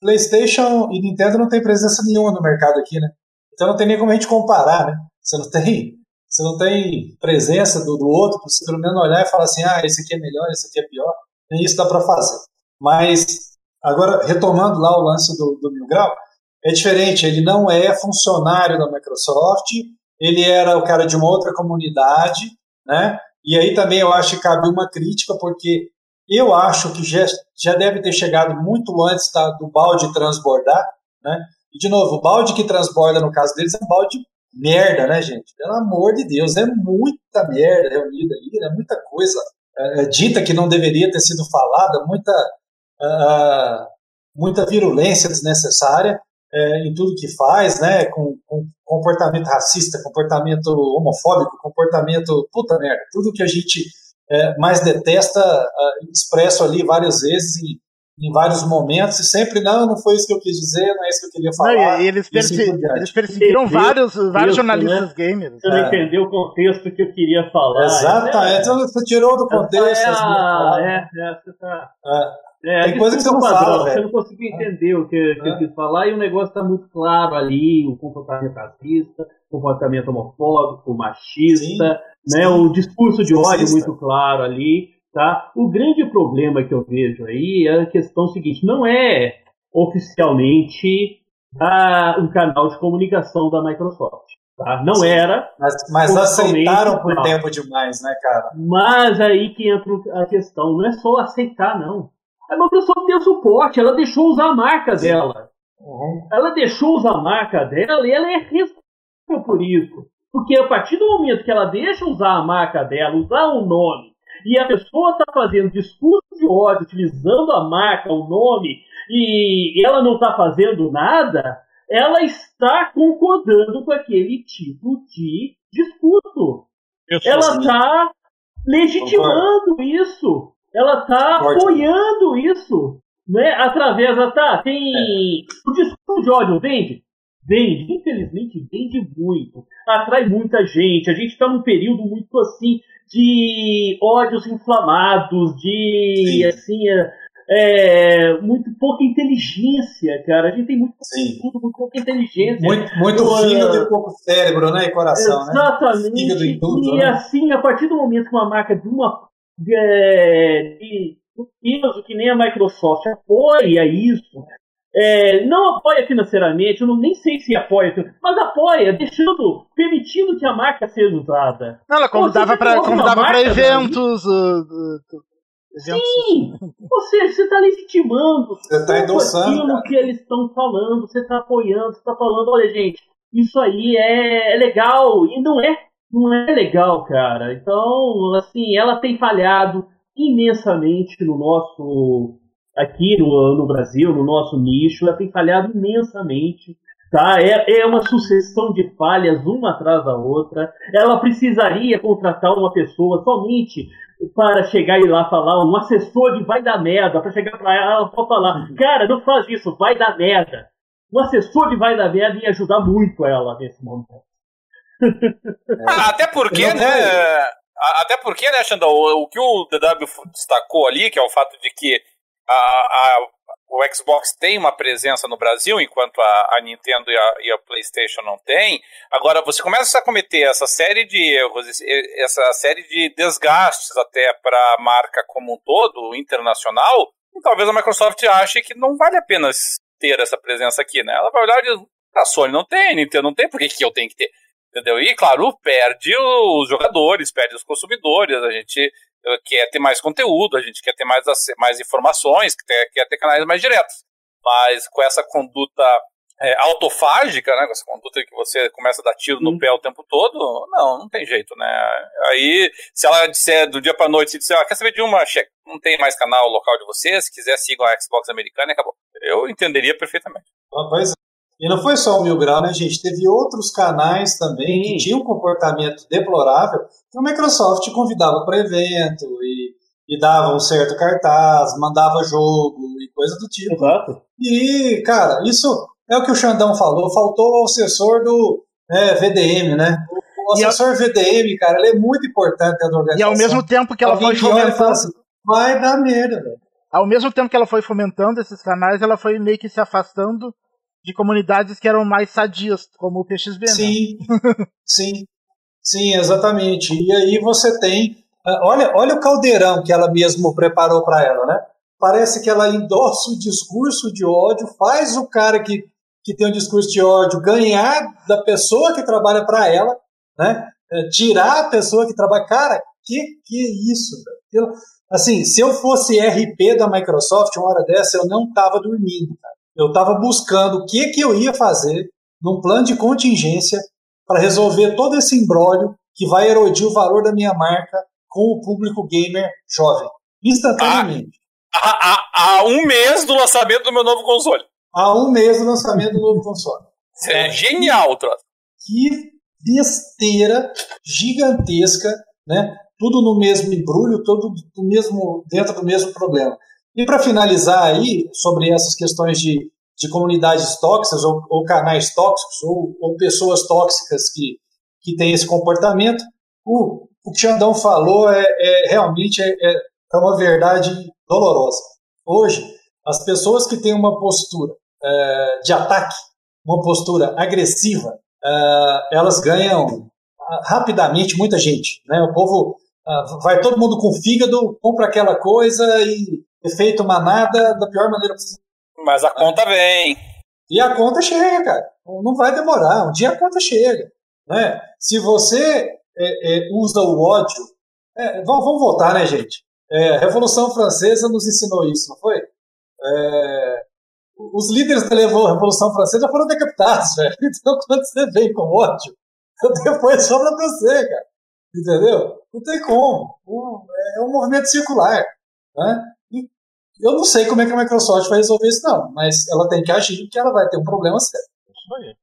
C: PlayStation e Nintendo não tem presença nenhuma no mercado aqui, né? Então não tem nem como a gente comparar, né? Você não tem, você não tem presença do, do outro para você pelo menos olhar e falar assim, ah, esse aqui é melhor, esse aqui é pior. Nem isso dá para fazer. Mas, agora, retomando lá o lance do, do Mil Grau, é diferente, ele não é funcionário da Microsoft, ele era o cara de uma outra comunidade, né? E aí também eu acho que cabe uma crítica, porque eu acho que já, já deve ter chegado muito antes da, do balde transbordar, né? E, de novo, o balde que transborda, no caso deles, é um balde merda, né, gente? Pelo amor de Deus, é muita merda reunida ali, é muita coisa é, dita que não deveria ter sido falada, muita, uh, muita virulência desnecessária é, em tudo que faz, né? Com, com, comportamento racista, comportamento homofóbico, comportamento puta merda, tudo que a gente é, mais detesta uh, expresso ali várias vezes em, em vários momentos, e sempre, não, não foi isso que eu quis dizer, não é isso que eu queria falar.
D: Não, eles, perse eles perseguiram vários, vários jornalistas né? gamers.
B: Você não é. entendeu o contexto que eu queria falar.
C: Exatamente, então você tirou do contexto.
B: É, é, é, você tá... É, Tem coisa que você não padrão, fala, Você não conseguiu entender o que, que eu quis falar e o negócio está muito claro ali, o comportamento racista, o comportamento homofóbico, machista, sim, né, sim. o discurso de ódio muito claro ali. Tá? O grande problema que eu vejo aí é a questão seguinte: não é oficialmente ah, um canal de comunicação da Microsoft. Tá? Não Sim, era.
C: Mas, mas aceitaram por não. tempo demais, né, cara?
B: Mas aí que entra a questão: não é só aceitar, não. A Microsoft tem o suporte, ela deixou usar a marca Sim. dela. Uhum. Ela deixou usar a marca dela e ela é responsável por isso. Porque a partir do momento que ela deixa usar a marca dela, usar o nome, e a pessoa está fazendo discurso de ódio, utilizando a marca, o nome, e ela não está fazendo nada, ela está concordando com aquele tipo de discurso. Ela está legitimando isso. Ela está apoiando isso. Né? Através da. Tá, tem. É. O discurso de ódio vende? Vende. Infelizmente, vende muito. Atrai muita gente. A gente está num período muito assim de ódios inflamados, de Sim. assim, é, é, muito pouca inteligência, cara. A gente tem muito tudo, muito pouca inteligência.
C: Muito, muito então, fígado e pouco cérebro, né? E coração,
B: né? exatamente. né? Tudo, e né? assim, a partir do momento que uma marca de uma de, de, que nem a Microsoft apoia isso, é, não apoia financeiramente, eu não, nem sei se apoia, mas apoia, deixando, permitindo que a marca seja usada.
D: Não, ela convidava para eventos. Uh, uh,
B: Sim! Você está legitimando
C: você está endossando,
B: aquilo que eles estão falando, você está apoiando, você está falando, olha gente, isso aí é, é legal, e não é, não é legal, cara. Então, assim, ela tem falhado imensamente no nosso aqui no, no Brasil, no nosso nicho, ela tem falhado imensamente. Tá? É, é uma sucessão de falhas, uma atrás da outra. Ela precisaria contratar uma pessoa somente para chegar e lá falar, um assessor de vai dar merda, para chegar para ela e falar, cara, não faz isso, vai dar merda. Um assessor de vai dar merda ia ajudar muito ela nesse momento. (laughs)
E: Ah, até porque, né? Até porque, né, Xandão, o, o que o DW destacou ali, que é o fato de que a, a, o Xbox tem uma presença no Brasil, enquanto a, a Nintendo e a, e a, PlayStation não tem. Agora, você começa a cometer essa série de erros, essa série de desgastes até para a marca como um todo, internacional, e talvez a Microsoft ache que não vale a pena ter essa presença aqui, né? Ela vai olhar e diz, a Sony não tem, a Nintendo não tem, por que, que eu tenho que ter? Entendeu? E, claro, perde os jogadores, perde os consumidores, a gente quer ter mais conteúdo, a gente quer ter mais, mais informações, quer, quer ter canais mais diretos. Mas com essa conduta é, autofágica, né, com essa conduta que você começa a dar tiro no hum. pé o tempo todo, não, não tem jeito, né? Aí, se ela disser do dia pra noite, se disser, ah, quer saber de uma, check, não tem mais canal local de você, se quiser sigam a Xbox americana e acabou. Eu entenderia perfeitamente.
C: Ah, pois é. E não foi só o Mil Grau, né, gente? Teve outros canais também Sim. que tinham um comportamento deplorável que a Microsoft convidava para evento e, e dava um certo cartaz, mandava jogo e coisa do tipo.
B: Exato.
C: E, cara, isso é o que o Xandão falou, faltou o assessor do é, VDM, né? O assessor a... VDM, cara, ele é muito importante dentro da organização.
D: E ao mesmo tempo que ela Alguém foi fomentando... Assim,
C: vai dar merda, velho.
D: Ao mesmo tempo que ela foi fomentando esses canais, ela foi meio que se afastando de comunidades que eram mais sadias, como o PXB. Né?
C: Sim, sim, sim, exatamente. E aí você tem, ah, olha, olha o caldeirão que ela mesmo preparou para ela, né? Parece que ela endossa o discurso de ódio, faz o cara que, que tem um discurso de ódio ganhar da pessoa que trabalha para ela, né? É, tirar a pessoa que trabalha. Cara, que que é isso? Velho? Assim, se eu fosse RP da Microsoft, uma hora dessa, eu não tava dormindo, cara eu estava buscando o que, que eu ia fazer num plano de contingência para resolver todo esse embrólio que vai erodir o valor da minha marca com o público gamer jovem, instantaneamente.
E: Há, há, há um mês do lançamento do meu novo console.
C: Há um mês do lançamento do novo console.
E: É, é genial, troço.
C: Que besteira gigantesca, né? Tudo no mesmo embrulho, tudo no mesmo, dentro do mesmo problema. E para finalizar aí, sobre essas questões de, de comunidades tóxicas ou, ou canais tóxicos ou, ou, pessoas tóxicas que, que têm esse comportamento, o, o que Xandão falou é, é realmente é, é, é uma verdade dolorosa. Hoje, as pessoas que têm uma postura é, de ataque, uma postura agressiva, é, elas ganham ah, rapidamente muita gente. Né? O povo uh, vai todo mundo com fígado, compra aquela coisa e efeito manada da pior maneira possível.
E: Mas a conta vem.
C: E a conta chega, cara. Não vai demorar. Um dia a conta chega. Né? Se você é, é, usa o ódio. É, vamos, vamos voltar, né, gente? É, a Revolução Francesa nos ensinou isso, não foi? É, os líderes da Revolução Francesa foram decapitados, (laughs) velho. Então, quando você vem com ódio, (laughs) depois sobra pra você, cara. Entendeu? Não tem como. É um movimento circular. Né? Eu não sei como é que a Microsoft vai resolver isso, não. Mas ela tem que agir porque ela vai ter um problema sério. Isso
B: aí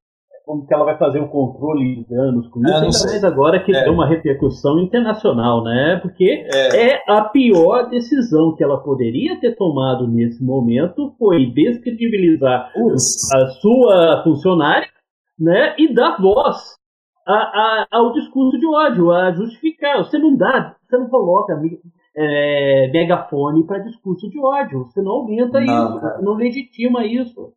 B: como que ela vai fazer o controle de danos com isso, ainda mais agora que é. tem uma repercussão internacional, né? Porque é. é. a pior decisão que ela poderia ter tomado nesse momento foi descredibilizar a sua funcionária, né? E dar voz a, a, ao discurso de ódio, a justificar. Você não dá, você não coloca é, megafone para discurso de ódio, você não aumenta não, isso, não legitima isso.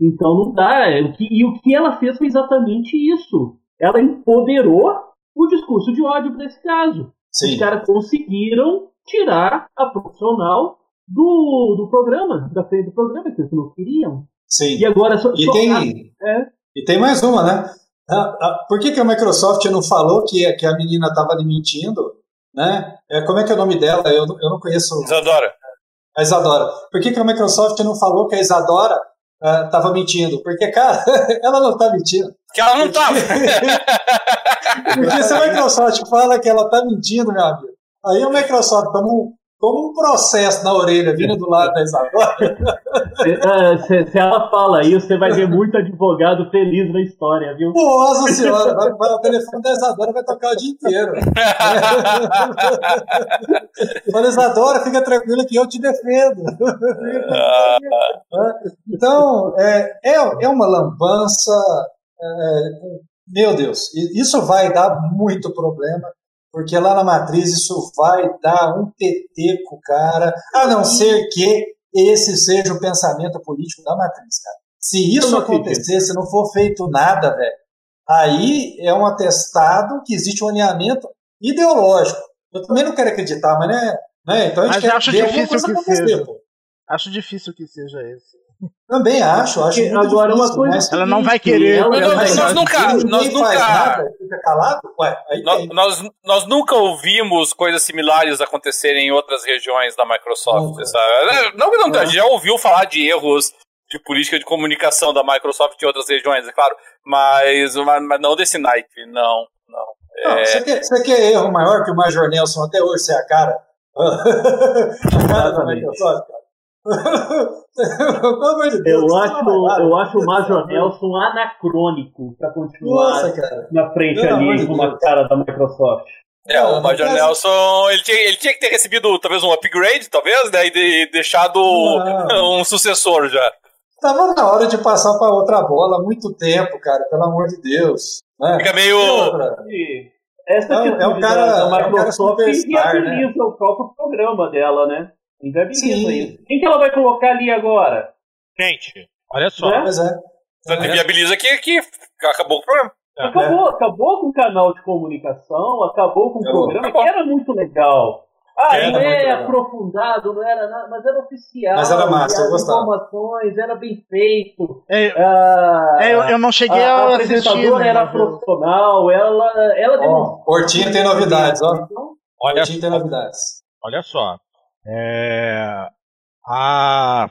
B: Então não dá. E o que ela fez foi exatamente isso. Ela empoderou o discurso de ódio para esse caso. Sim. Os caras conseguiram tirar a profissional do, do programa, da frente do programa, que eles não queriam.
C: Sim.
B: E agora só,
C: e, só tem, é. e tem mais uma, né? por que, que a Microsoft não falou que, que a menina estava mentindo? Né? É, como é que é o nome dela? Eu, eu não conheço.
E: Isadora.
C: A Isadora. Por que, que a Microsoft não falou que a Isadora estava uh, mentindo? Porque, cara, (laughs) ela não está mentindo.
E: Que ela não estava. (laughs)
C: Porque se a Microsoft fala que ela está mentindo, meu amigo, aí a Microsoft toma um, como um processo na orelha vindo do lado da Isadora.
B: se, se, ela fala isso, você vai ver muito advogado feliz na história, viu?
C: Nossa senhora, vai, vai, o telefone da Isadora vai tocar o dia inteiro. (laughs) Fala, Isadora, fica tranquila que eu te defendo. então, é, é, é uma lambança. É, meu Deus, isso vai dar muito problema porque lá na matriz isso vai dar um PT cara, a não ser que esse seja o pensamento político da matriz, cara. Se isso acontecer, se não for feito nada, velho, aí é um atestado que existe um alinhamento ideológico. Eu também não quero acreditar, mas né, né então a gente
D: mas quer acho ver difícil que seja. Acho difícil que seja esse.
C: Também acho, acho que
B: agora difícil, uma coisa.
D: Ela não vai querer. Ela,
E: ela nós, nós nunca, nós nunca, nada,
C: fica calado, ué,
E: nós, nós, nós, nunca ouvimos coisas similares acontecerem em outras regiões da Microsoft, não, sabe? Não não, a gente já ouviu falar de erros de política de comunicação da Microsoft em outras regiões, é claro, mas, mas não desse naipe, não, não.
C: não é... você, quer, você quer erro maior que o Major Nelson até hoje ser a cara? (laughs) a cara da Microsoft, cara.
B: Eu acho, eu acho o Major Nelson anacrônico para continuar Nossa, na frente ali com uma cara da Microsoft.
E: É, o Major Nelson, ele tinha, ele tinha que ter recebido talvez um upgrade, talvez, né? E de, deixado não. (laughs) um sucessor já.
C: Tava na hora de passar para outra bola há muito tempo, cara, pelo amor de Deus. Né?
E: Fica meio.
B: Essa é, é um cara, da Microsoft é um cara né? o próprio programa dela, né? Inviabiliza isso. Quem que ela vai colocar ali agora?
A: Gente, olha só.
C: Né? Pois é.
E: Então, inviabiliza que, que acabou o programa.
B: É. Acabou, acabou com o canal de comunicação, acabou com o programa, acabou. que era muito legal. Ah, era não é aprofundado, não era nada, mas era oficial.
C: Mas era massa, eu gostava.
B: informações, era bem feito.
D: É, ah, é, eu, eu, não cheguei a, a, a apresentadora
B: né, era profissional, ela, ela
C: oh, Hortinho tem novidades, ó. Olha, Hortinho tem novidades.
A: Olha só, é, a.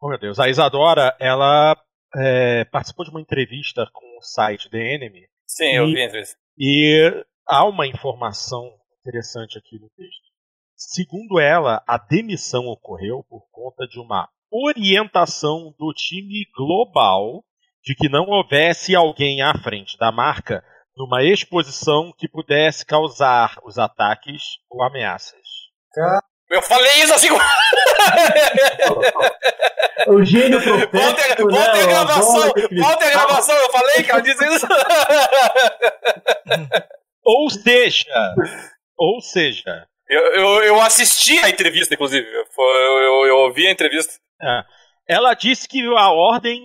A: Oh meu Deus, a Isadora, ela é, participou de uma entrevista com o site The Enemy.
E: Sim, e, eu vi a entrevista.
A: E há uma informação interessante aqui no texto. Segundo ela, a demissão ocorreu por conta de uma orientação do time global de que não houvesse alguém à frente da marca numa exposição que pudesse causar os ataques ou ameaças.
E: Eu falei isso assim. (laughs)
B: o gênio profético. Volta,
E: né, a gravação. Volta a gravação. Eu falei que ela disse isso. (laughs)
A: ou seja. Ou seja.
E: Eu, eu, eu assisti a entrevista, inclusive. Eu, eu, eu ouvi a entrevista.
A: É. Ela disse que a ordem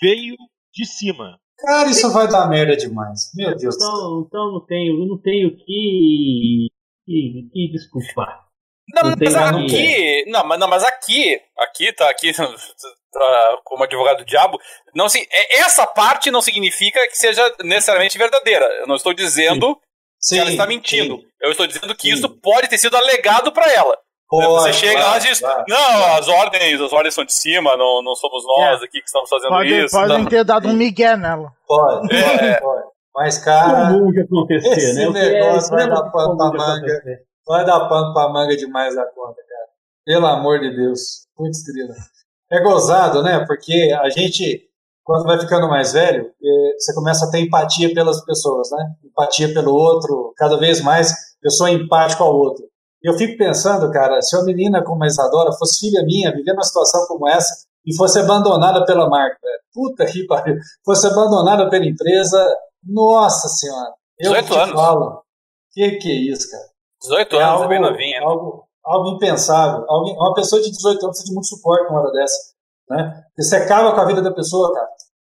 A: veio de cima.
C: Cara, isso vai dar merda demais. Meu Deus
B: então, então não tenho, não tenho que, que, que desculpar.
E: Não, não mas aqui. Não, mas, não, mas aqui. Aqui, tá aqui (laughs) como advogado do diabo. Não, se, é, essa parte não significa que seja necessariamente verdadeira. Eu não estou dizendo sim. que ela está mentindo. Sim. Eu estou dizendo que sim. isso pode ter sido alegado para ela. Pode, você chega lá e diz: Não, as ordens, as ordens são de cima, não, não somos nós é. aqui que estamos fazendo
D: pode,
E: isso.
D: Podem ter dado um migué nela.
C: Pode, é. pode. Mas, cara.
B: Comum de acontecer,
C: esse
B: né?
C: negócio vai dar pano pra manga. Vai dar pano pra manga demais a conta, cara. Pelo amor de Deus. Muito estrela. É gozado, né? Porque a gente, quando vai ficando mais velho, é, você começa a ter empatia pelas pessoas, né? Empatia pelo outro, cada vez mais pessoa empática ao outro. Eu fico pensando, cara, se uma menina como a Isadora fosse filha minha, vivendo uma situação como essa, e fosse abandonada pela marca, puta que (laughs) pariu, fosse abandonada pela empresa, nossa senhora.
E: Eu 18 anos.
C: Falo, que que é isso, cara?
E: 18 é anos, algo, é bem novinha.
C: Algo, algo impensável. Alguém, uma pessoa de 18 anos precisa de muito suporte numa hora dessa. Né? Você acaba com a vida da pessoa, cara.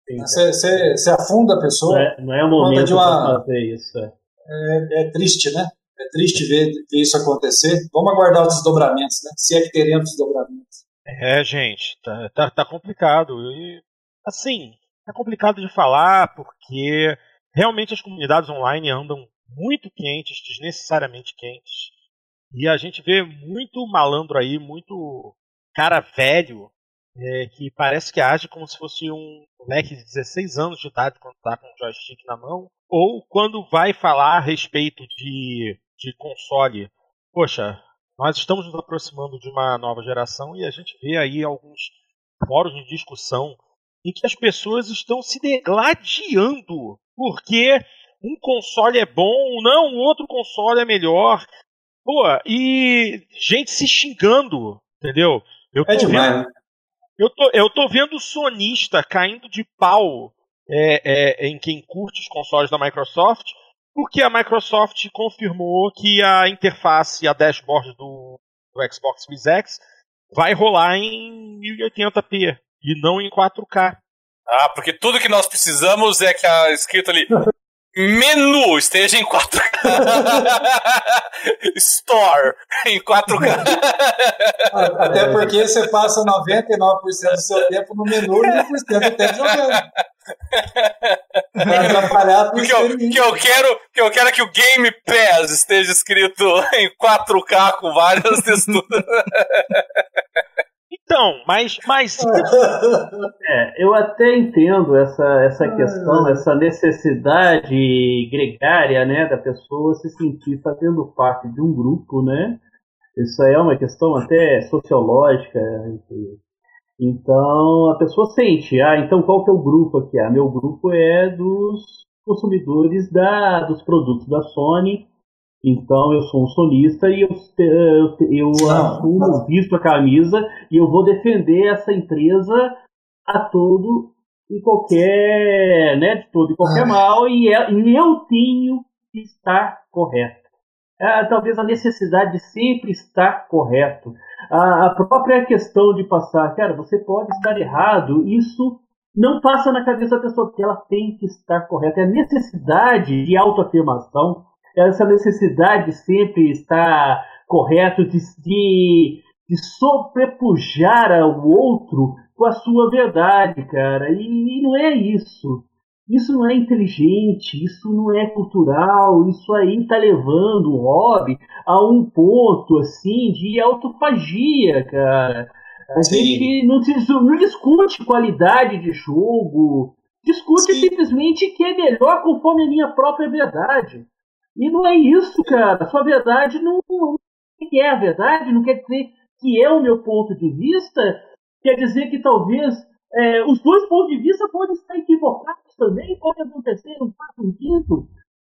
C: Sim, você, você, você, afunda a pessoa.
B: Não é, não é o momento de uma, fazer isso. É.
C: É, é triste, né? É triste ver, ver, isso acontecer. Vamos aguardar os desdobramentos, né? Se é que teremos desdobramentos.
A: É, gente, tá, tá, tá complicado. E, assim, é complicado de falar porque realmente as comunidades online andam muito quentes, desnecessariamente quentes. E a gente vê muito malandro aí, muito cara velho, é, que parece que age como se fosse um moleque de 16 anos de idade quando tá com o joystick na mão, ou quando vai falar a respeito de, de console. Poxa, nós estamos nos aproximando de uma nova geração e a gente vê aí alguns fóruns de discussão em que as pessoas estão se degladiando porque um console é bom, não, o outro console é melhor. Pô, e gente se xingando, entendeu?
C: Eu é tô é demais. Vendo,
A: eu, tô, eu tô vendo sonista caindo de pau é, é, em quem curte os consoles da Microsoft, porque a Microsoft confirmou que a interface, a dashboard do, do Xbox Series X vai rolar em 1080p e não em 4K.
E: Ah, porque tudo que nós precisamos é que a escrito ali (laughs) menu esteja em 4K. (laughs) Store em 4K. (laughs)
C: Até porque você passa 99% do seu tempo no menu e 1% do tempo jogando.
E: Porque eu, que, eu quero, que eu quero que o Game Pass esteja escrito (laughs) em 4K com várias texturas.
A: Então, mas. mas... (laughs)
B: é, eu até entendo essa, essa questão, essa necessidade gregária né, da pessoa se sentir fazendo parte de um grupo, né? Isso aí é uma questão até sociológica. Então a pessoa sente, ah, então qual que é o grupo aqui? Ah, meu grupo é dos consumidores da, dos produtos da Sony então eu sou um sonista e eu, eu, eu assumo, visto a camisa e eu vou defender essa empresa a todo e qualquer, né, de todo e qualquer ah. mal e, é, e eu tenho que estar correto. É, talvez a necessidade de sempre estar correto. A, a própria questão de passar, cara, você pode estar errado, isso não passa na cabeça da pessoa, porque ela tem que estar correta. É a necessidade de autoafirmação essa necessidade de sempre estar correto, de, de, de sobrepujar ao outro com a sua verdade, cara. E, e não é isso. Isso não é inteligente, isso não é cultural, isso aí está levando o hobby a um ponto assim de autofagia, cara. A Sim. gente não, não, discute qualidade de jogo, discute Sim. simplesmente que é melhor conforme a minha própria verdade. E não é isso, cara. Sua verdade não, não é a verdade, não quer dizer que é o meu ponto de vista, quer dizer que talvez é, os dois pontos de vista podem estar equivocados também, pode acontecer um quarto, um quinto.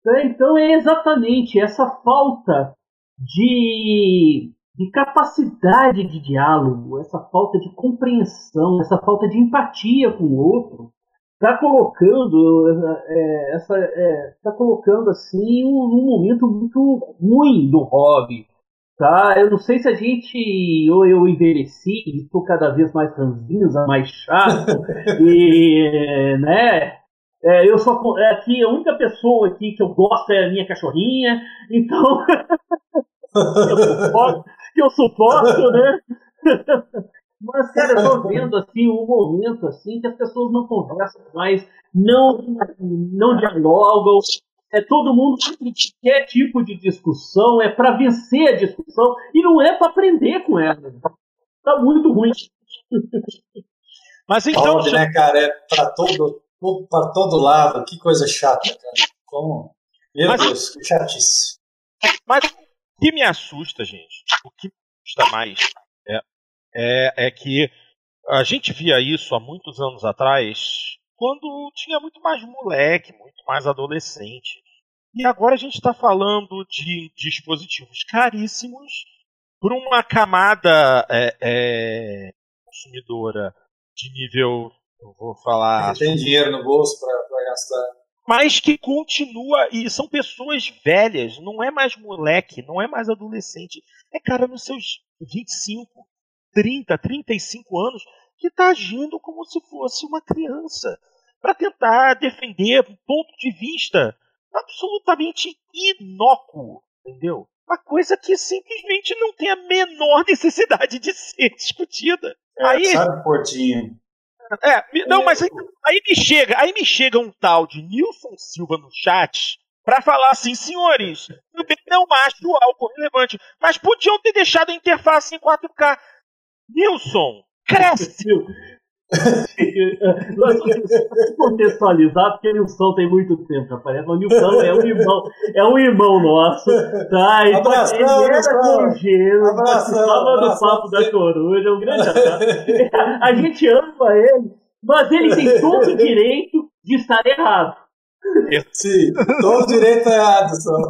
B: Né? Então é exatamente essa falta de, de capacidade de diálogo, essa falta de compreensão, essa falta de empatia com o outro, está colocando é, essa é, tá colocando assim um, um, momento muito ruim do hobby tá? Eu não sei se a gente ou eu envelheci estou cada vez mais ranzinza mais chato (laughs) e né? É, eu sou é, aqui a única pessoa aqui que eu gosto é a minha cachorrinha então (laughs) eu suporto, eu suporto né (laughs) mas, cara, eu tô vendo assim um momento assim que as pessoas não conversam mais, não, não dialogam. É todo mundo qualquer tipo de discussão é para vencer a discussão e não é para aprender com ela. Tá muito ruim.
C: Mas então, Pode, né, cara, é para todo, para todo lado. Que coisa chata, cara. Como meu mas, Deus, que chatice.
A: Mas o que me assusta, gente, o que me assusta mais é é, que a gente via isso há muitos anos atrás, quando tinha muito mais moleque, muito mais adolescente. E agora a gente está falando de dispositivos caríssimos por uma camada é, é, consumidora de nível, eu vou falar.
C: Tem dinheiro no bolso para gastar.
A: Mas que continua, e são pessoas velhas, não é mais moleque, não é mais adolescente. É cara nos seus 25, 30, 35 anos que está agindo como se fosse uma criança para tentar defender um ponto de vista absolutamente inócuo, entendeu? Uma coisa que simplesmente não tem a menor necessidade de ser discutida.
C: É, aí, sabe, Portinho?
A: É, não, mas aí, aí, me chega, aí me chega um tal de Nilson Silva no chat para falar assim, senhores, não acho algo relevante, mas podiam ter deixado a interface em 4K. Nilson, cresce! (laughs)
B: Nós contextualizar, porque o Nilson tem muito tempo, aparece. O Nilson é um irmão, é um irmão nosso, tá? Então,
C: abração, ele era
B: congênero, participava do Papo da Coruja, um grande abraço. (laughs) A gente ama ele, mas ele tem todo o direito de estar errado.
C: Sim, todo direito errado, só. (laughs)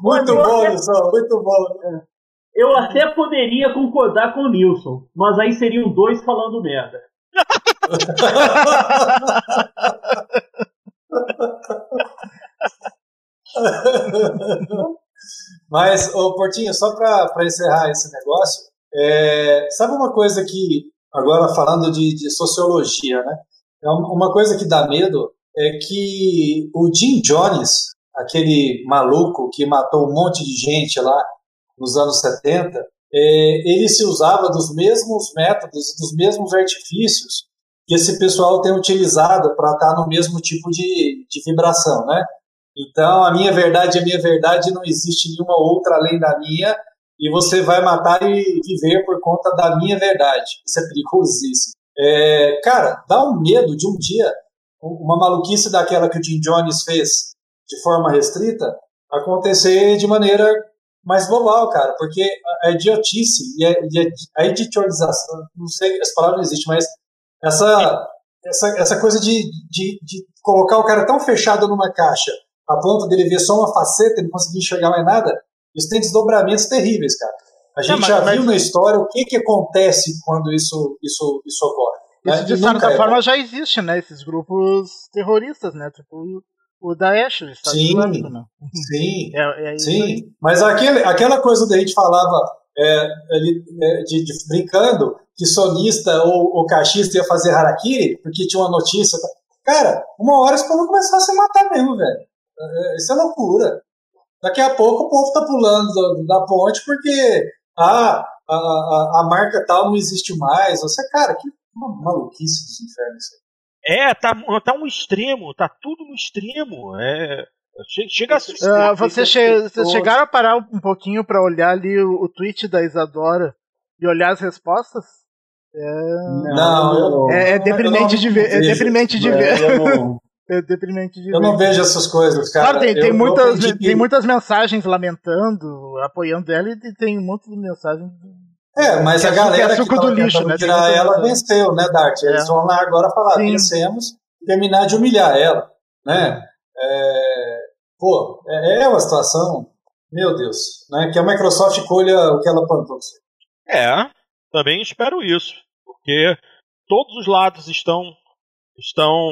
C: Muito bom, Nilson, muito bom.
B: Eu até poderia concordar com o Nilson, mas aí seriam dois falando merda. (laughs)
C: Mas, ô Portinho, só para encerrar esse negócio, é, sabe uma coisa que, agora falando de, de, sociologia, né? É uma coisa que dá medo é que o Jim Jones, aquele maluco que matou um monte de gente lá nos anos 70, é, ele se usava dos mesmos métodos, dos mesmos artifícios que esse pessoal tem utilizado para estar tá no mesmo tipo de, de vibração, né? Então, a minha verdade é minha verdade, não existe nenhuma outra além da minha, e você vai matar e viver por conta da minha verdade. Isso é perigosíssimo. É, cara, dá um medo de um dia, uma maluquice daquela que o Jim Jones fez de forma restrita, acontecer de maneira mais global, cara, porque a idiotice e a, e a editorialização, não sei, essa palavra não existe, mas essa, essa, essa coisa de, de, de colocar o cara tão fechado numa caixa a ponto dele ver só uma faceta e não conseguir enxergar mais nada, isso tem desdobramentos terríveis, cara. A gente já viu na história o que, que acontece quando isso, isso, isso ocorre.
D: Isso, né? de certa é forma, já existe, né? Esses grupos terroristas, né? Tipo, o Daesh, o Estado
C: sim, Islâmico, né? Sim, (laughs) é, é sim. Mas aquele, aquela coisa da gente falava é, é, de, de, brincando que sonista ou, ou cachista ia fazer harakiri, porque tinha uma notícia. Cara, uma hora esse povo começar a se matar mesmo, velho. É, isso é loucura. Daqui a pouco o povo tá pulando da, da ponte porque ah, a, a, a marca tal não existe mais. Você, cara, que maluquice dos infernos isso aí.
A: É, tá, tá um extremo, tá tudo no extremo. É, chega a
D: uh, você che Vocês chegaram a parar um pouquinho para olhar ali o, o, tweet da Isadora e olhar as respostas?
C: É... Não,
D: é, é deprimente de ver. É deprimente de ver. (laughs) É deprimente de
C: eu ver. não vejo essas coisas, cara.
D: Claro, tem, tem, muitas, tem muitas mensagens lamentando, apoiando ela, e tem um monte de mensagens
C: é, mas a galera que, é que do lixo, né? tirar ela venceu, né, Dart? Eles é. vão lá agora falar, Sim. vencemos, terminar de humilhar ela, né? É, pô, é, é uma situação Meu Deus. Né? Que a Microsoft colha o que ela plantou.
A: É, também espero isso. Porque todos os lados estão, estão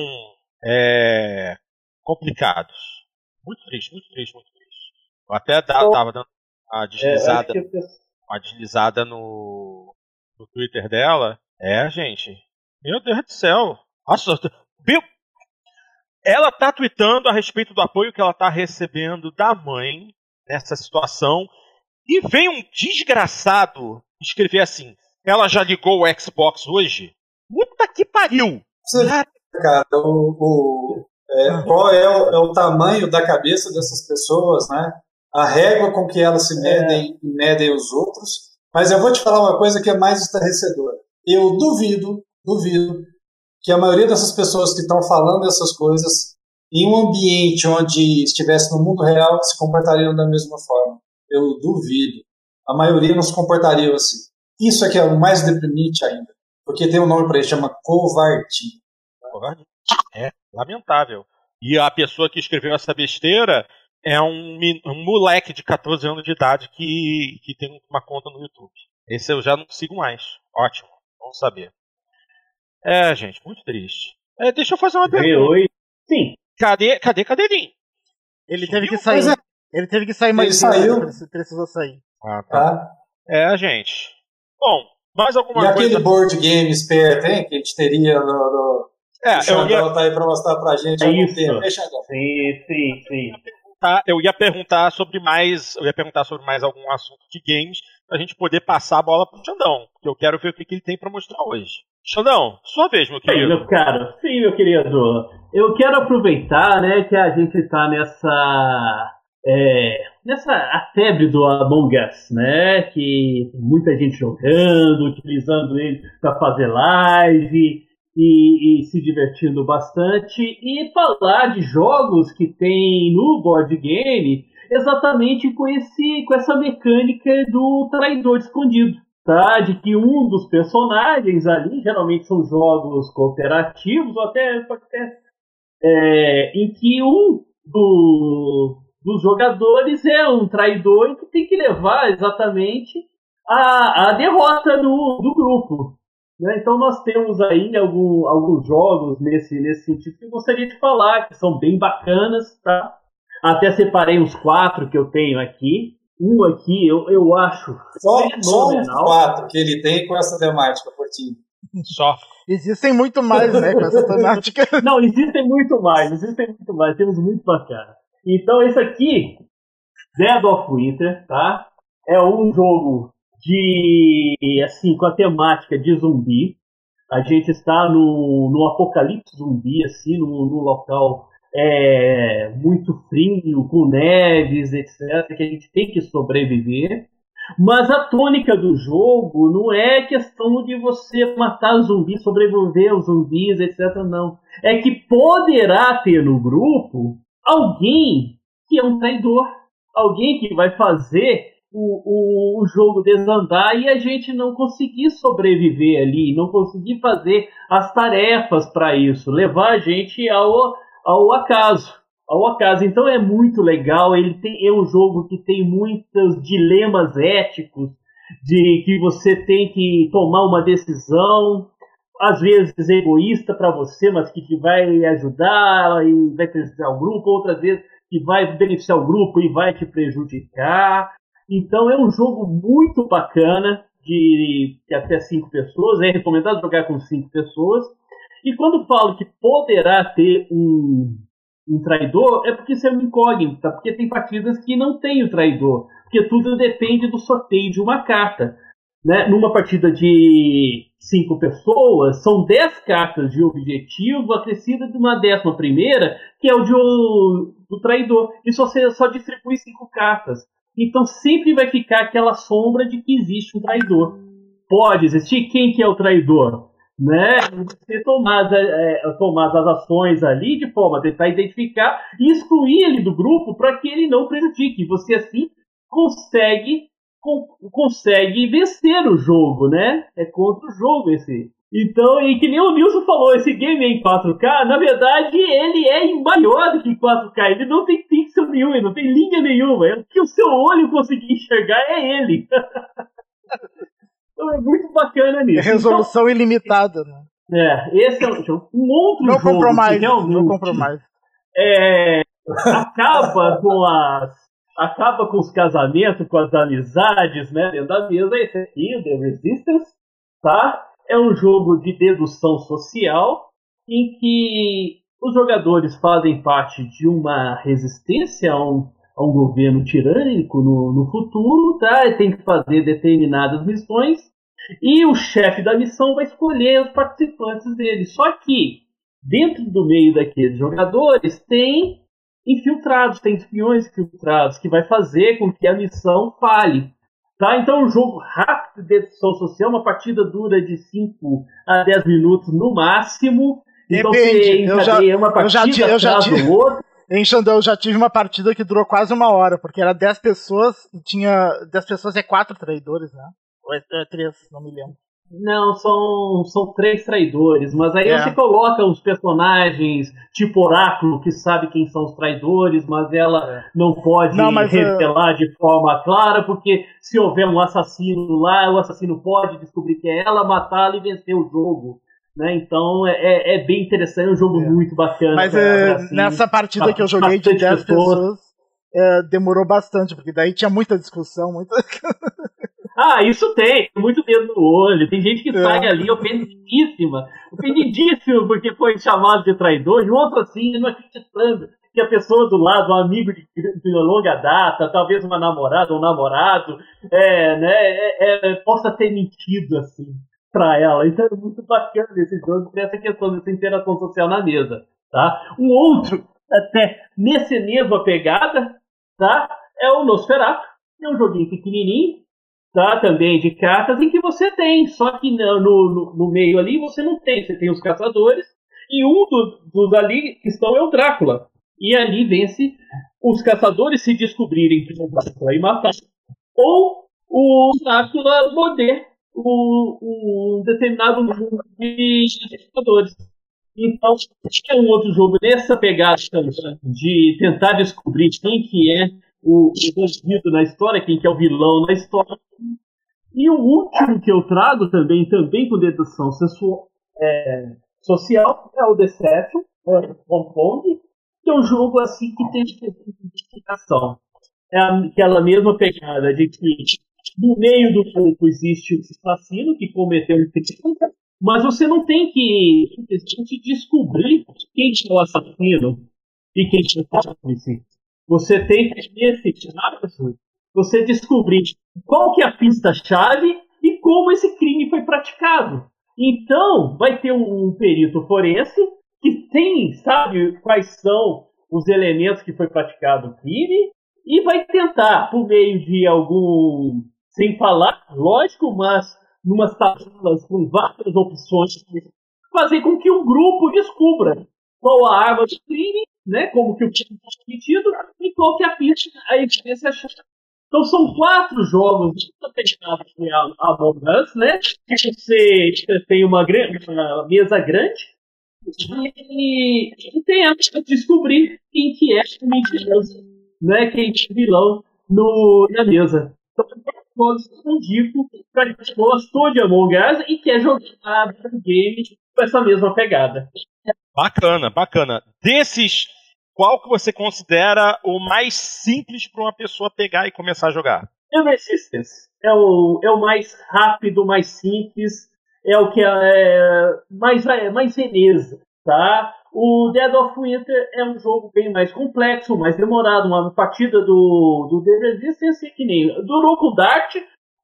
A: é, complicados. Muito triste, muito triste, muito triste. Eu até então, tava dando a é, deslizada, é, uma deslizada no, no Twitter dela. É, gente. Meu Deus do céu. Nossa? Ela tá tweetando a respeito do apoio que ela tá recebendo da mãe nessa situação. E vem um desgraçado escrever assim: ela já ligou o Xbox hoje? Puta que pariu!
C: Cara, cara o, o é, qual é o, é o, tamanho da cabeça dessas pessoas, né? A régua com que elas se é. medem é. medem os outros. Mas eu vou te falar uma coisa que é mais estarrecedora. Eu duvido, duvido, que a maioria dessas pessoas que estão falando essas coisas em um ambiente onde estivesse no mundo real se comportariam da mesma forma. Eu duvido. A maioria não se comportaria assim. Isso é que é o mais deprimente ainda. Porque tem um nome para isso, chama covardia.
A: Covardia. É, lamentável. E a pessoa que escreveu essa besteira é um, um moleque de 14 anos de idade que, que tem uma conta no YouTube. Esse eu já não sigo mais. Ótimo, vamos saber. É, gente, muito triste. É, deixa eu fazer uma pergunta.
B: Oi. Sim.
A: Cadê, cadê Cadeirinho?
D: Ele teve que sair. É. Ele teve que sair mais
C: Ele saiu.
D: precisou sair.
A: Ah, tá. tá. É, gente. Bom, mais alguma e
C: coisa? E aquele board game esperto, hein? Que a gente teria no. no... É, o Xandão ia... tá aí pra mostrar pra gente
B: é isso. tempo. Sim, sim, sim.
A: Eu ia perguntar sobre mais. Eu ia perguntar sobre mais algum assunto de games pra gente poder passar a bola pro Xandão. Porque eu quero ver o que, que ele tem pra mostrar hoje. Xandão, sua vez, meu querido.
B: Sim, meu caro. Sim, meu querido. Eu quero aproveitar, né, que a gente está nessa é, nessa a febre do Among Us, né, que muita gente jogando, utilizando ele para fazer live e, e, se divertindo bastante e falar de jogos que tem no board game exatamente com esse com essa mecânica do traidor escondido tá? De que um dos personagens ali, geralmente são jogos cooperativos, ou até ter é, em que um do, dos jogadores é um traidor e que tem que levar exatamente a, a derrota do, do grupo. Né? Então nós temos aí algum, alguns jogos nesse, nesse sentido que eu gostaria de falar, que são bem bacanas, tá? Até separei uns quatro que eu tenho aqui. Um aqui eu, eu acho
C: só, só os quatro que ele tem com essa temática, Portinho.
A: Só.
D: Existem muito mais, né, com essa temática. (laughs)
B: Não, existem muito mais, existem muito mais, temos muito bacana. Então esse aqui, Dead of Winter, tá? É um jogo de, assim, com a temática de zumbi. A gente está no, no apocalipse zumbi, assim, no local é, muito frio, com neves, etc., que a gente tem que sobreviver. Mas a tônica do jogo não é questão de você matar zumbis, sobreviver aos zumbis, etc. Não. É que poderá ter no grupo alguém que é um traidor. Alguém que vai fazer o, o, o jogo desandar e a gente não conseguir sobreviver ali, não conseguir fazer as tarefas para isso, levar a gente ao, ao acaso. Ao acaso. Então é muito legal. Ele tem, é um jogo que tem muitos dilemas éticos de que você tem que tomar uma decisão, às vezes egoísta para você, mas que te vai ajudar e vai beneficiar o grupo, outras vezes que vai beneficiar o grupo e vai te prejudicar. Então é um jogo muito bacana de, de até cinco pessoas. É recomendado jogar com cinco pessoas. E quando falo que poderá ter um, um traidor, é porque isso é uma incógnita, porque tem partidas que não tem o traidor, porque tudo depende do sorteio de uma carta. Né? Numa partida de cinco pessoas, são dez cartas de objetivo acrescida de uma décima primeira, que é o de, o, do traidor. E só, você só distribui cinco cartas. Então sempre vai ficar aquela sombra de que existe um traidor. Pode existir. Quem que é o traidor? né, você tomar, é, tomar as ações ali de forma a tentar identificar e excluir ele do grupo para que ele não prejudique. Você assim consegue consegue vencer o jogo, né? É contra o jogo esse Então, e que nem o Nilson falou, esse game é em 4K, na verdade, ele é maior do que 4K. Ele não tem pixel nenhum, ele não tem linha nenhuma. É o que o seu olho conseguir enxergar é ele. (laughs) então é muito bacana nisso.
D: É resolução então, ilimitada, né?
B: É, esse é um, um outro
D: não
B: jogo
D: compromise, realmente não compromise.
B: É, acaba com as acaba com os casamentos, com as amizades, né, dentro da mesa. Esse aqui, The Resistance, tá? É um jogo de dedução social em que os jogadores fazem parte de uma resistência a um, a um governo tirânico no, no futuro, tá? E tem que fazer determinadas missões e o chefe da missão vai escolher os participantes dele. Só que dentro do meio daqueles jogadores tem infiltrados, tem espiões infiltrados que vai fazer com que a missão falhe. Tá? Então, um jogo rápido de dedução social, uma partida dura de 5 a 10 minutos no máximo. Então,
D: Depende. Você eu já, uma partida eu já, já tive, Em Xandão, eu já tive uma partida que durou quase uma hora, porque era 10 pessoas e tinha. 10 pessoas é 4 traidores, né? Ou é 3, não me lembro.
B: Não, são, são três traidores, mas aí é. você coloca os personagens, tipo Oráculo, que sabe quem são os traidores, mas ela é. não pode não, mas, revelar uh... de forma clara, porque se houver um assassino lá, o assassino pode descobrir que é ela, matá-la e vencer o jogo. Né? Então é, é, é bem interessante, é um jogo é. muito bacana.
D: Mas pra, assim, nessa partida que eu joguei de 10 pessoas, pessoas é, demorou bastante, porque daí tinha muita discussão, muita. (laughs)
B: Ah, isso tem, muito dedo no olho. Tem gente que é. sai ali ofendidíssima, ofendidíssima porque foi chamado de traidor, e outro assim, não acreditando que a pessoa do lado, um amigo de, de longa data, talvez uma namorada ou um namorado, é, né, é, é, possa ter mentido assim para ela. Então é muito bacana esse jogo por essa questão dessa interação social na mesa. Tá? Um outro, até nesse mesma pegada, tá? é o Nosferatu. É um joguinho pequenininho, tá? Também de cartas em que você tem, só que no, no, no meio ali você não tem, você tem os caçadores e um do, dos ali que estão é o Drácula. E ali vence os caçadores se descobrirem que o Drácula e matar, ou o Drácula morder um, determinado número de caçadores. Então, é um outro jogo nessa pegada de tentar descobrir quem que é o bandido na história, quem que é o vilão na história. E o último que eu trago também, também com dedução sexual, é, social, é o Seven, é, Hong Kong, que é um jogo assim que tem identificação. É aquela mesma pegada de que no meio do grupo existe o assassino que cometeu um crime, mas você não tem que descobrir quem é o assassino e quem é o assassino. Você tem que, você descobrir qual que é a pista-chave e como esse crime foi praticado. Então, vai ter um, um perito forense que tem, sabe, quais são os elementos que foi praticado o crime e vai tentar, por meio de algum, sem falar, lógico, mas numas tabelas com várias opções, fazer com que um grupo descubra qual a arma do crime né? Como que o time está permitido e qual que é a pista, a evidência Então são quatro jogos pegados com a Among Us, né? Que você tem uma, uma mesa grande e, e tem a descobrir quem que é o mentiroso, né? Quem é o vilão no, na mesa. Então, jogos que eu digo para quem gostou de Among Us e quer jogar game com essa mesma pegada.
A: Bacana, bacana. Desses qual que você considera o mais simples para uma pessoa pegar e começar a jogar?
B: É o Resistance. É o, é o mais rápido, mais simples, é o que é, é mais, é mais beleza, tá? O Dead of Winter é um jogo bem mais complexo, mais demorado. Uma partida do, do The Resistance que nem durou com o Dart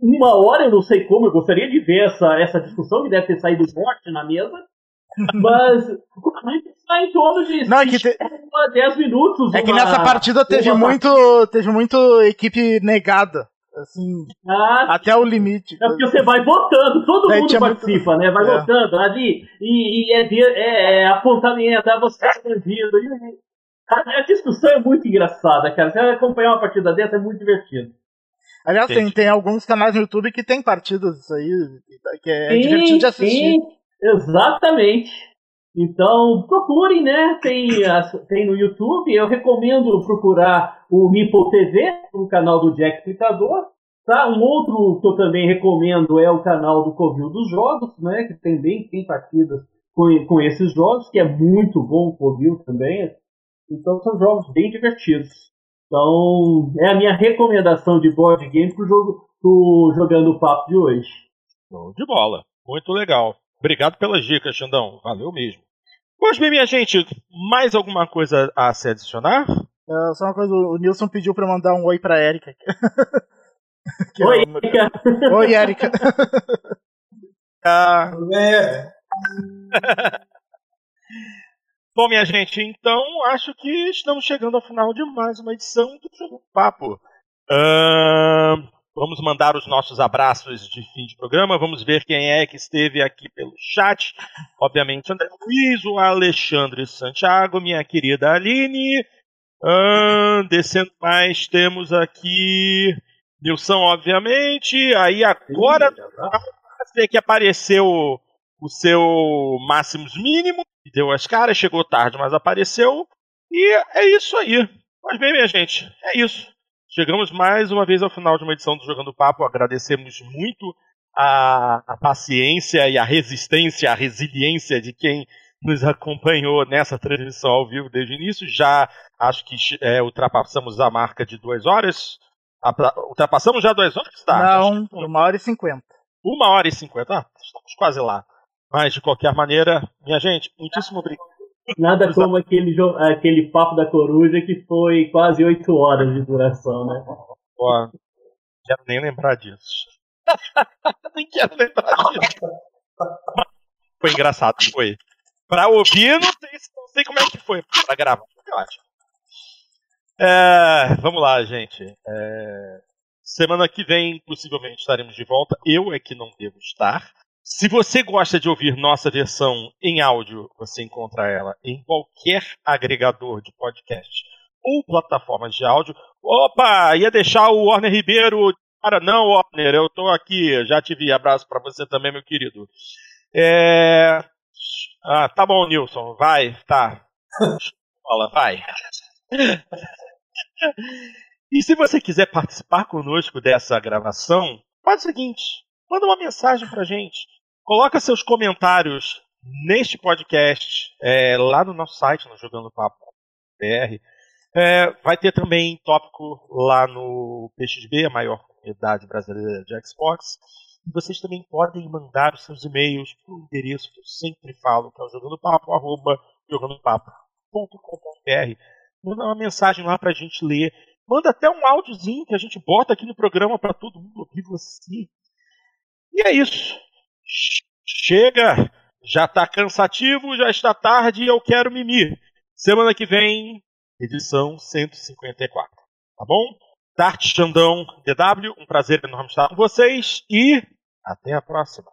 B: uma hora, eu não sei como, eu gostaria de ver essa, essa discussão que deve ter saído forte na mesa. Mas está em torno de
D: não, é que te...
B: 10 minutos.
D: É que nessa partida teve muito, teve muito equipe negada. Assim, ah, até o limite.
B: É porque você vai votando, todo Daí mundo participa, muito... né? Vai é. votando ali, e, e é, de, é, é apontamento, é você bandido. A, a discussão é muito engraçada, cara. Você vai acompanhar uma partida dessa, é muito divertido.
D: Aliás, tem, tem alguns canais no YouTube que tem partidas isso aí, que é sim, divertido de assistir. Sim.
B: Exatamente. Então, procurem, né? Tem, tem no YouTube. Eu recomendo procurar o Meeple TV, o canal do Jack Explicador. Tá? Um outro que eu também recomendo é o canal do Covil dos Jogos, né? Que tem bem tem partidas com, com esses jogos, que é muito bom o Covil também. Então são jogos bem divertidos. Então é a minha recomendação de board game pro jogo pro Jogando Papo de hoje.
A: De bola. Muito legal. Obrigado pelas dicas, Xandão. Valeu mesmo. Pois bem, minha gente, mais alguma coisa a se adicionar?
D: Uh, só uma coisa, o Nilson pediu pra mandar um oi pra Erika. (laughs)
B: oi, é Erika. (laughs)
D: Oi, Erika.
A: ah. (laughs) Bom, minha gente, então acho que estamos chegando ao final de mais uma edição do Jogo Papo. Uh, vamos mandar os nossos abraços de fim de programa. Vamos ver quem é que esteve aqui pelo chat. Obviamente, André Luiz, o Alexandre Santiago, minha querida Aline. Descendo mais, temos aqui Nilson, obviamente. Aí agora ver que apareceu o seu Máximos Mínimo, deu as caras, chegou tarde, mas apareceu. E é isso aí. Mas bem, minha gente, é isso. Chegamos mais uma vez ao final de uma edição do Jogando Papo. Agradecemos muito a, a paciência e a resistência, a resiliência de quem nos acompanhou nessa transmissão ao vivo desde o início. Já acho que é, ultrapassamos a marca de duas horas. Ultrapassamos já duas horas?
D: Tá, Não, uma hora e cinquenta.
A: Uma hora e cinquenta. Ah, estamos quase lá. Mas, de qualquer maneira, minha gente, muitíssimo obrigado.
B: Nada como aquele, aquele papo da coruja que foi quase oito horas de duração, né?
A: Pô, quero nem lembrar disso. (laughs) nem quero lembrar disso. Foi engraçado, foi. Pra ouvir, não sei, não sei como é que foi. Pra gravar, eu acho. É, vamos lá, gente. É, semana que vem, possivelmente, estaremos de volta. Eu é que não devo estar. Se você gosta de ouvir nossa versão em áudio, você encontra ela em qualquer agregador de podcast ou plataformas de áudio. Opa, ia deixar o Warner Ribeiro. Cara, não, Warner, eu tô aqui. Já te vi. Abraço para você também, meu querido. É... Ah, tá bom, Nilson. Vai, tá. (laughs) Fala, vai. (laughs) e se você quiser participar conosco dessa gravação, faz o seguinte: manda uma mensagem pra gente. Coloca seus comentários neste podcast, é, lá no nosso site, no Jogando Papo BR. É, vai ter também tópico lá no PXB, a maior comunidade brasileira de Xbox. E vocês também podem mandar os seus e-mails para o endereço que eu sempre falo, que é o jogandopapo, arroba jogandopapo.com.br. Manda uma mensagem lá para a gente ler. Manda até um áudiozinho que a gente bota aqui no programa para todo mundo ouvir você. E é isso. Chega! Já está cansativo, já está tarde e eu quero mimir. Semana que vem, edição 154. Tá bom? Tarte Xandão DW, um prazer enorme estar com vocês e até a próxima.